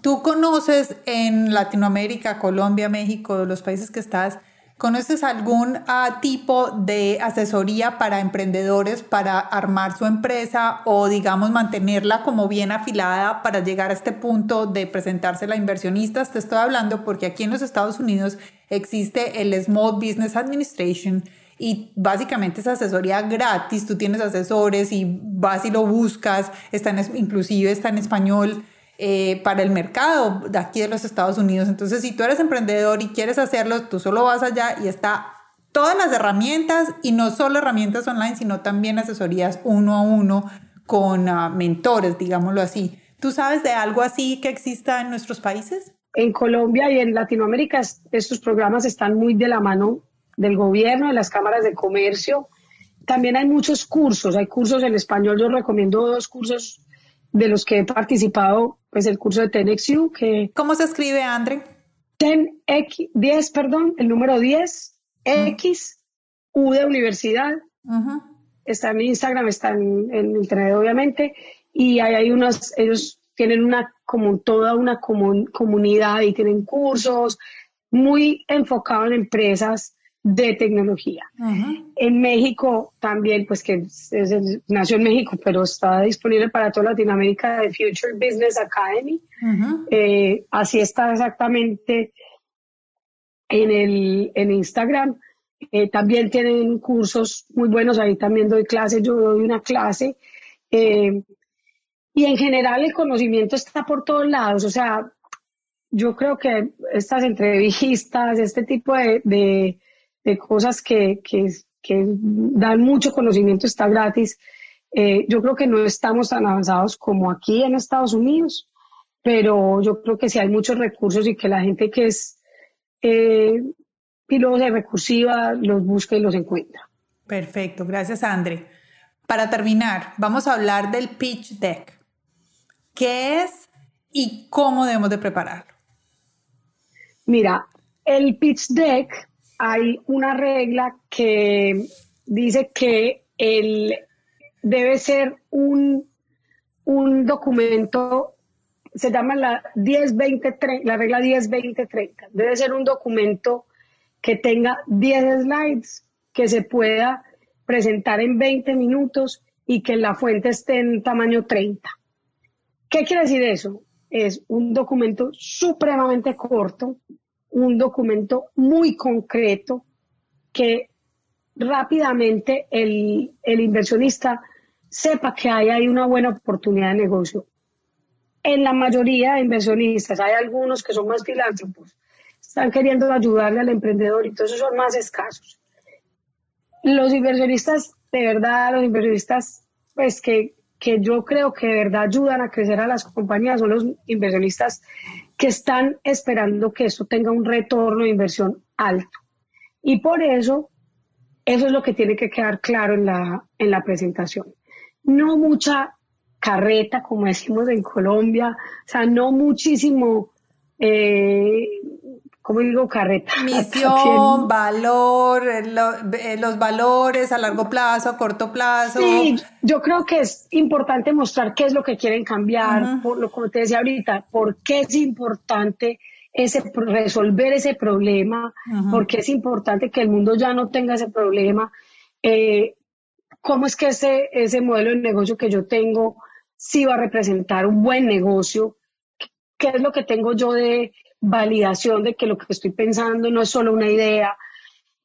tú conoces en Latinoamérica, Colombia, México, los países que estás, ¿conoces algún ah, tipo de asesoría para emprendedores para armar su empresa o, digamos, mantenerla como bien afilada para llegar a este punto de presentarse a inversionistas? Te estoy hablando porque aquí en los Estados Unidos existe el Small Business Administration y básicamente es asesoría gratis, tú tienes asesores y vas y lo buscas, está inclusive está en español eh, para el mercado de aquí de los Estados Unidos. Entonces, si tú eres emprendedor y quieres hacerlo, tú solo vas allá y está todas las herramientas y no solo herramientas online, sino también asesorías uno a uno con uh, mentores, digámoslo así. ¿Tú sabes de algo así que exista en nuestros países? En Colombia y en Latinoamérica estos programas están muy de la mano del gobierno, de las cámaras de comercio. También hay muchos cursos, hay cursos en español, yo recomiendo dos cursos de los que he participado, pues el curso de TENXU, que... ¿Cómo se escribe, Andre? TEN X, 10, perdón, el número 10, X, U de universidad. Está en Instagram, está en, Internet, obviamente, y hay, hay unas, ellos tienen una, como toda una comunidad y tienen cursos muy enfocados en empresas de tecnología. En México también, pues que nació en México, pero está disponible para toda Latinoamérica de Future Business Academy. Eh, así está exactamente en, el, en Instagram. Eh, también tienen cursos muy buenos, ahí también doy clases, yo doy una clase. Eh, y en general el conocimiento está por todos lados, o sea, yo creo que estas entrevistas, este tipo de de cosas que, que, que dan mucho conocimiento, está gratis. Eh, yo creo que no estamos tan avanzados como aquí en Estados Unidos, pero yo creo que sí hay muchos recursos y que la gente que es eh, piloto de recursiva los busca y los encuentra. Perfecto, gracias André. para terminar, vamos a hablar del pitch deck. ¿Qué es y cómo debemos de prepararlo? Mira, el pitch deck hay una regla que dice que el, debe ser un, un documento, se llama la 10, 20, la regla 10, 20, 30. Debe ser un documento que tenga 10 slides, que se pueda presentar en 20 minutos y que la fuente esté en tamaño 30. ¿Qué quiere decir eso? Es un documento supremamente corto, un documento muy concreto que rápidamente el, el inversionista sepa que hay, hay una buena oportunidad de negocio. En la mayoría de inversionistas, hay algunos que son más filántropos, están queriendo ayudarle al emprendedor y esos son más escasos. Los inversionistas, de verdad, los inversionistas, pues que, que yo creo que de verdad ayudan a crecer a las compañías, son los inversionistas que están esperando que esto tenga un retorno de inversión alto. Y por eso, eso es lo que tiene que quedar claro en la, en la presentación no mucha carreta, como decimos en Colombia, o sea, no muchísimo, eh, ¿cómo digo carreta? Misión, valor, eh, eh, los valores a largo plazo, a corto plazo. Sí, yo creo que es importante mostrar qué es lo que quieren cambiar, por lo como te decía ahorita, por qué es importante ese, resolver ese problema, por qué es importante que el mundo ya no tenga ese problema. Eh, cómo es que ese, ese modelo de negocio que yo tengo sí va a representar un buen negocio, qué es lo que tengo yo de validación de que lo que estoy pensando no es solo una idea,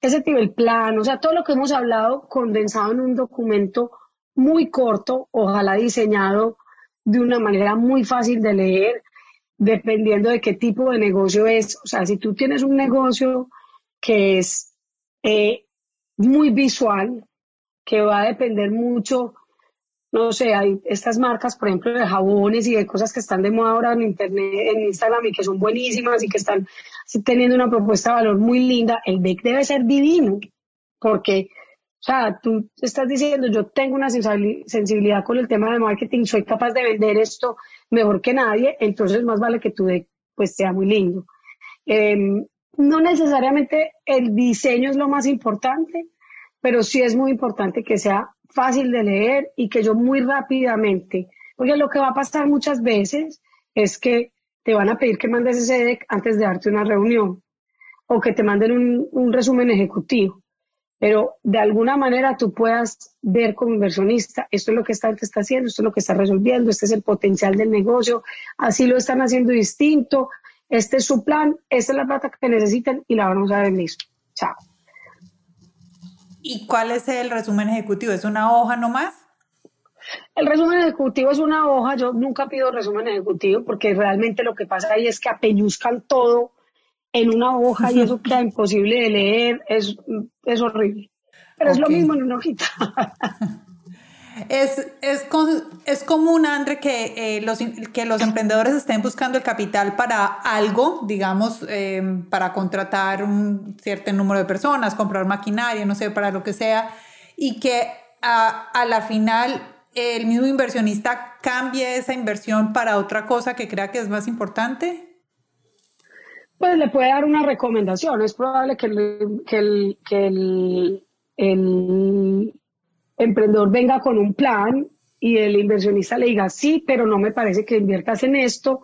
ese tipo el plan, o sea, todo lo que hemos hablado condensado en un documento muy corto, ojalá diseñado de una manera muy fácil de leer, dependiendo de qué tipo de negocio es. O sea, si tú tienes un negocio que es eh, muy visual, que va a depender mucho, no sé, hay estas marcas, por ejemplo, de jabones y de cosas que están de moda ahora en Internet, en Instagram y que son buenísimas y que están teniendo una propuesta de valor muy linda, el deck debe ser divino, porque, o sea, tú estás diciendo, yo tengo una sensibilidad con el tema de marketing, soy capaz de vender esto mejor que nadie, entonces más vale que tu deck pues sea muy lindo. Em, no necesariamente el diseño es lo más importante, pero sí es muy importante que sea fácil de leer y que yo muy rápidamente, porque lo que va a pasar muchas veces es que te van a pedir que mandes ese deck antes de darte una reunión o que te manden un, resumen ejecutivo, pero de alguna manera tú puedas ver como inversionista, esto es lo que esta gente está haciendo, esto es lo que está resolviendo, este es el potencial del negocio, así lo están haciendo distinto, este es su plan, esta es la plata que necesitan y la vamos a listo. Chao. ¿Y cuál es el resumen ejecutivo? ¿Es una hoja nomás? El resumen ejecutivo es una hoja, yo nunca pido resumen ejecutivo porque realmente lo que pasa ahí es que apeñuzcan todo en una hoja y eso queda imposible de leer, es, es horrible. Pero es lo mismo en una hojita. Es, es, es común, André, que, eh, los, que los emprendedores estén buscando el capital para algo, digamos, eh, para contratar un cierto número de personas, comprar maquinaria, no sé, para lo que sea, y que a, a la final el mismo inversionista cambie esa inversión para otra cosa que crea que es más importante? Pues le puede dar una recomendación. Es probable que el, que el emprendedor venga con un plan y el inversionista le diga, sí, pero no me parece que inviertas en esto.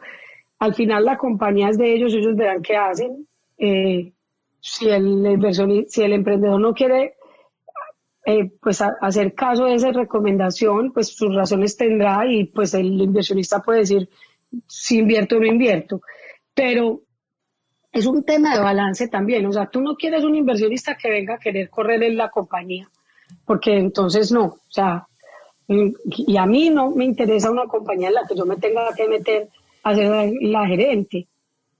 Al final la compañía es de ellos, ellos verán qué hacen. Eh, si, el si el emprendedor no quiere eh, pues hacer caso de esa recomendación, pues sus razones tendrá y pues el inversionista puede decir si invierto o no invierto. Pero es un tema de balance también. O sea, tú no quieres un inversionista que venga a querer correr en la compañía porque entonces no, o sea, y a mí no me interesa una compañía en la que yo me tenga que meter a ser la, gerente.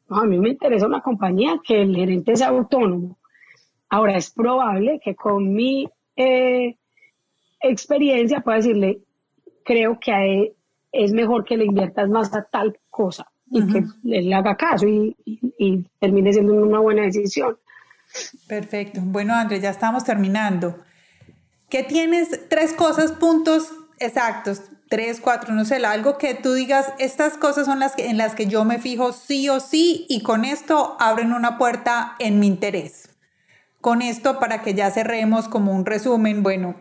a mí me interesa una compañía que el gerente sea autónomo. Ahora, es probable que con mi eh, experiencia pueda decirle, creo que es mejor que le inviertas más a tal cosa y que le haga caso y, y termine siendo una buena decisión. Perfecto. Bueno, Andrés, ya estamos terminando. Que tienes tres cosas, puntos exactos, tres, cuatro, no sé, algo que tú digas, estas cosas son las que, en las que yo me fijo sí o sí y con esto abren una puerta en mi interés. Con esto, para que ya cerremos como un resumen, bueno,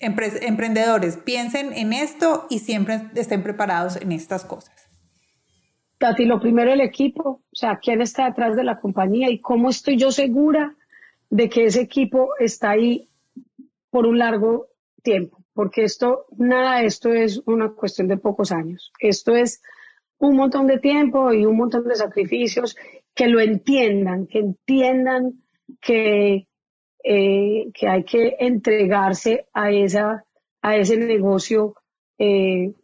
emprendedores, piensen en esto y siempre estén preparados en estas cosas. Tati, lo primero el equipo, o sea, quién está detrás de la compañía y cómo estoy yo segura de que ese equipo está ahí por un largo tiempo, porque esto, nada de esto es una cuestión de pocos años. Esto es un montón de tiempo y un montón de sacrificios, que lo entiendan, que entiendan que, eh, que hay que entregarse a, esa, a ese negocio, eh,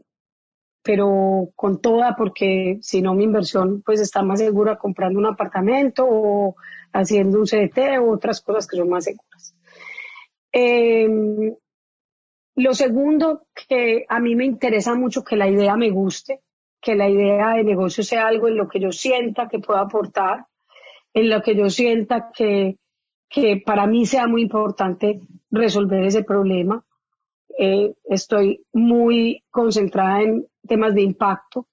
pero con toda, porque si no mi inversión pues está más segura comprando un apartamento o haciendo un CDT o otras cosas que son más seguras. Em, lo segundo, que a mí me interesa mucho que la idea me guste, que la idea de negocio sea algo en lo que yo sienta que puedo aportar, en lo que yo sienta que, que para mí sea muy importante resolver ese problema. Eh, estoy muy concentrada en temas de impacto,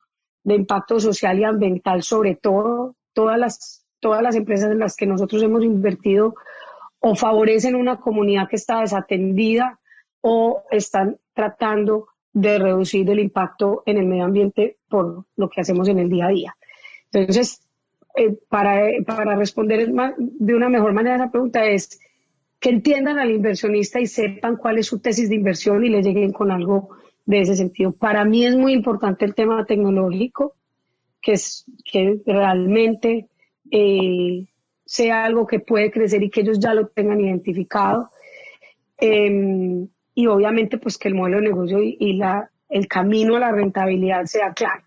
de impacto social y ambiental sobre todo. Todas las, todas las empresas en las que nosotros hemos invertido o favorecen una comunidad que está desatendida o están tratando de reducir el impacto en el medio ambiente por lo que hacemos en el día a día. Entonces, eh, para, para responder de una mejor manera a esa pregunta es que entiendan al inversionista y sepan cuál es su tesis de inversión y le lleguen con algo de ese sentido. Para mí es muy importante el tema tecnológico, que, es, que realmente eh, sea algo que puede crecer y que ellos ya lo tengan identificado. Em, y obviamente pues que el modelo de negocio y, la, el camino a la rentabilidad sea claro,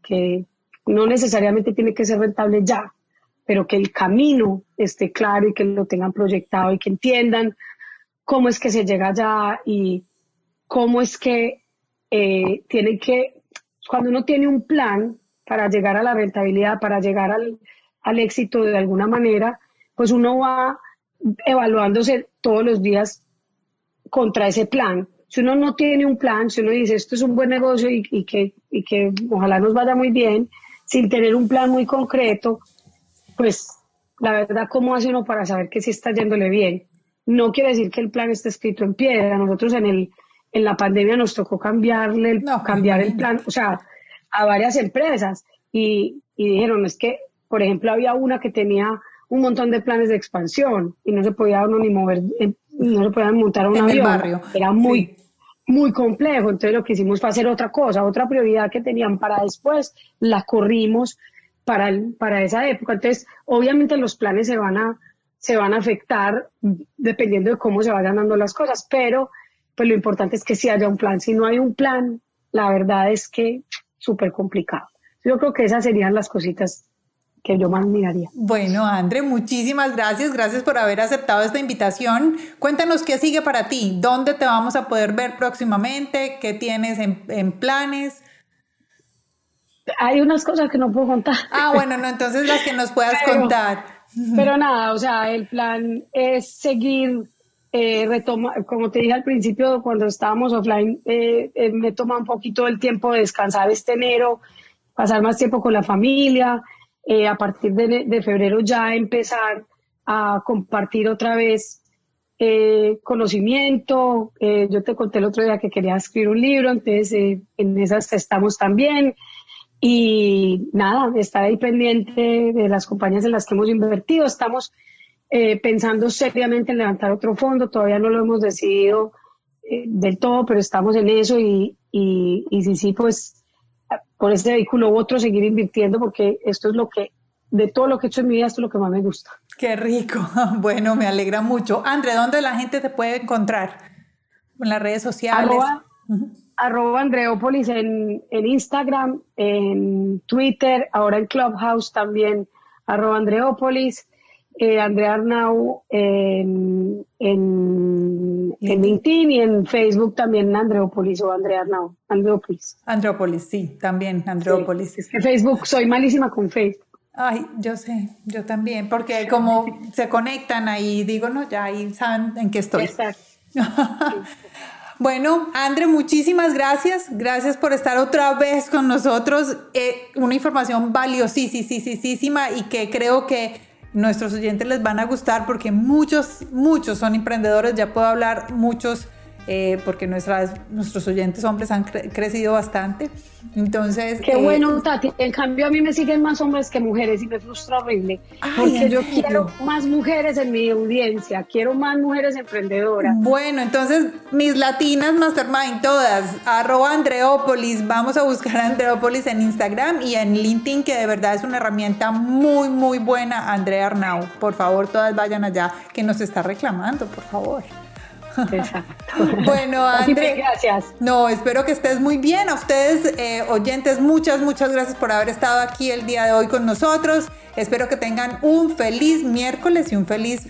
que no necesariamente tiene que ser rentable ya, pero que el camino esté claro y que lo tengan proyectado y que entiendan cómo es que se llega allá y cómo es que eh, tienen que, cuando uno tiene un plan para llegar a la rentabilidad, para llegar al, al éxito de alguna manera, pues uno va evaluándose todos los días contra ese plan. Si uno no tiene un plan, si uno dice esto es un buen negocio y, que, y que ojalá nos vaya muy bien, sin tener un plan muy concreto, pues la verdad, ¿cómo hace uno para saber que sí está yéndole bien? No quiere decir que el plan esté escrito en piedra. Nosotros en, el, en la pandemia nos tocó cambiarle, no, cambiar el plan, o sea, a varias empresas y, y dijeron, es que por ejemplo, había una que tenía un montón de planes de expansión y no se podía uno ni mover, eh, no se podía montar un avión. barrio. Era muy, muy complejo. Entonces lo que hicimos fue hacer otra cosa, otra prioridad que tenían para después, la corrimos para, para esa época. Entonces, obviamente los planes se van a se van a afectar dependiendo de cómo se vayan dando las cosas, pero pues lo importante es que si haya un plan. Si no hay un plan, la verdad es que súper complicado. Yo creo que esas serían las cositas que yo más miraría. Bueno, André, muchísimas gracias. Gracias por haber aceptado esta invitación. Cuéntanos qué sigue para ti, dónde te vamos a poder ver próximamente, qué tienes en, planes. Hay unas cosas que no puedo contar. Ah, bueno, no, entonces las que nos puedas contar. Pero nada, o sea, el plan es seguir, eh, retoma, como te dije al principio, cuando estábamos offline, eh, eh, me toma un poquito el tiempo de descansar este enero, pasar más tiempo con la familia, eh, a partir de, febrero ya empezar a compartir otra vez eh, conocimiento. Eh, yo te conté el otro día que quería escribir un libro, entonces en esas estamos también. Y nada, estar ahí pendiente de las compañías en las que hemos invertido. Estamos pensando seriamente en levantar otro fondo, todavía no lo hemos decidido del todo, pero estamos en eso y, y, y sí, sí, pues por este vehículo u otro seguir invirtiendo porque esto es lo que, de todo lo que he hecho en mi vida, esto es lo que más me gusta. Qué rico. Bueno, me alegra mucho. André, ¿dónde la gente te puede encontrar? En las redes sociales. Arroba, Andreópolis en, en, Instagram, en Twitter, ahora en Clubhouse también, arroba Andreópolis eh, Andrea Arnau en, en, LinkedIn y en Facebook también Andreópolis o Andrea Arnau, Andreópolis. Andreópolis, sí, también Andreópolis. es que Facebook, soy malísima con Facebook. Ay, yo sé, yo también, porque como se conectan ahí, digo, no, ya ahí saben en qué estoy. Exacto. Bueno, André, muchísimas gracias. Gracias por estar otra vez con nosotros. Eh, una información valiosísima y que creo que nuestros oyentes les van a gustar porque muchos, muchos son emprendedores. Ya puedo hablar muchos eh, porque nuestras, nuestros oyentes hombres han crecido bastante. Entonces... Qué eh, bueno, Tati. En cambio, a mí me siguen más hombres que mujeres y me frustra horrible. porque yo quiero más mujeres en mi audiencia, quiero más mujeres emprendedoras. Bueno, entonces, mis latinas mastermind, todas, arroba Andreópolis, vamos a buscar a Andreópolis en Instagram y en LinkedIn, que de verdad es una herramienta muy, muy buena, Andrea Arnau. Por favor, todas vayan allá, que nos está reclamando, por favor. Bueno, André, gracias. No, espero que estés muy bien. A ustedes, eh, oyentes, muchas, muchas gracias por haber estado aquí el día de hoy con nosotros. Espero que tengan un feliz miércoles y un feliz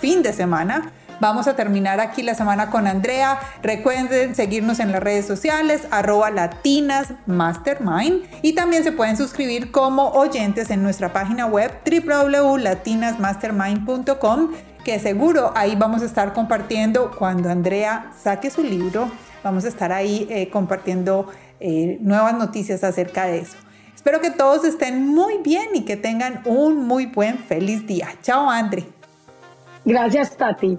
fin de semana. Vamos a terminar aquí la semana con Andrea. Recuerden seguirnos en las redes sociales, arroba latinas mastermind. Y también se pueden suscribir como oyentes en nuestra página web www.latinasmastermind.com que seguro ahí vamos a estar compartiendo cuando Andrea saque su libro, vamos a estar ahí eh, compartiendo eh, nuevas noticias acerca de eso. Espero que todos estén muy bien y que tengan un muy buen feliz día. Chao, Andre. Gracias, Tati.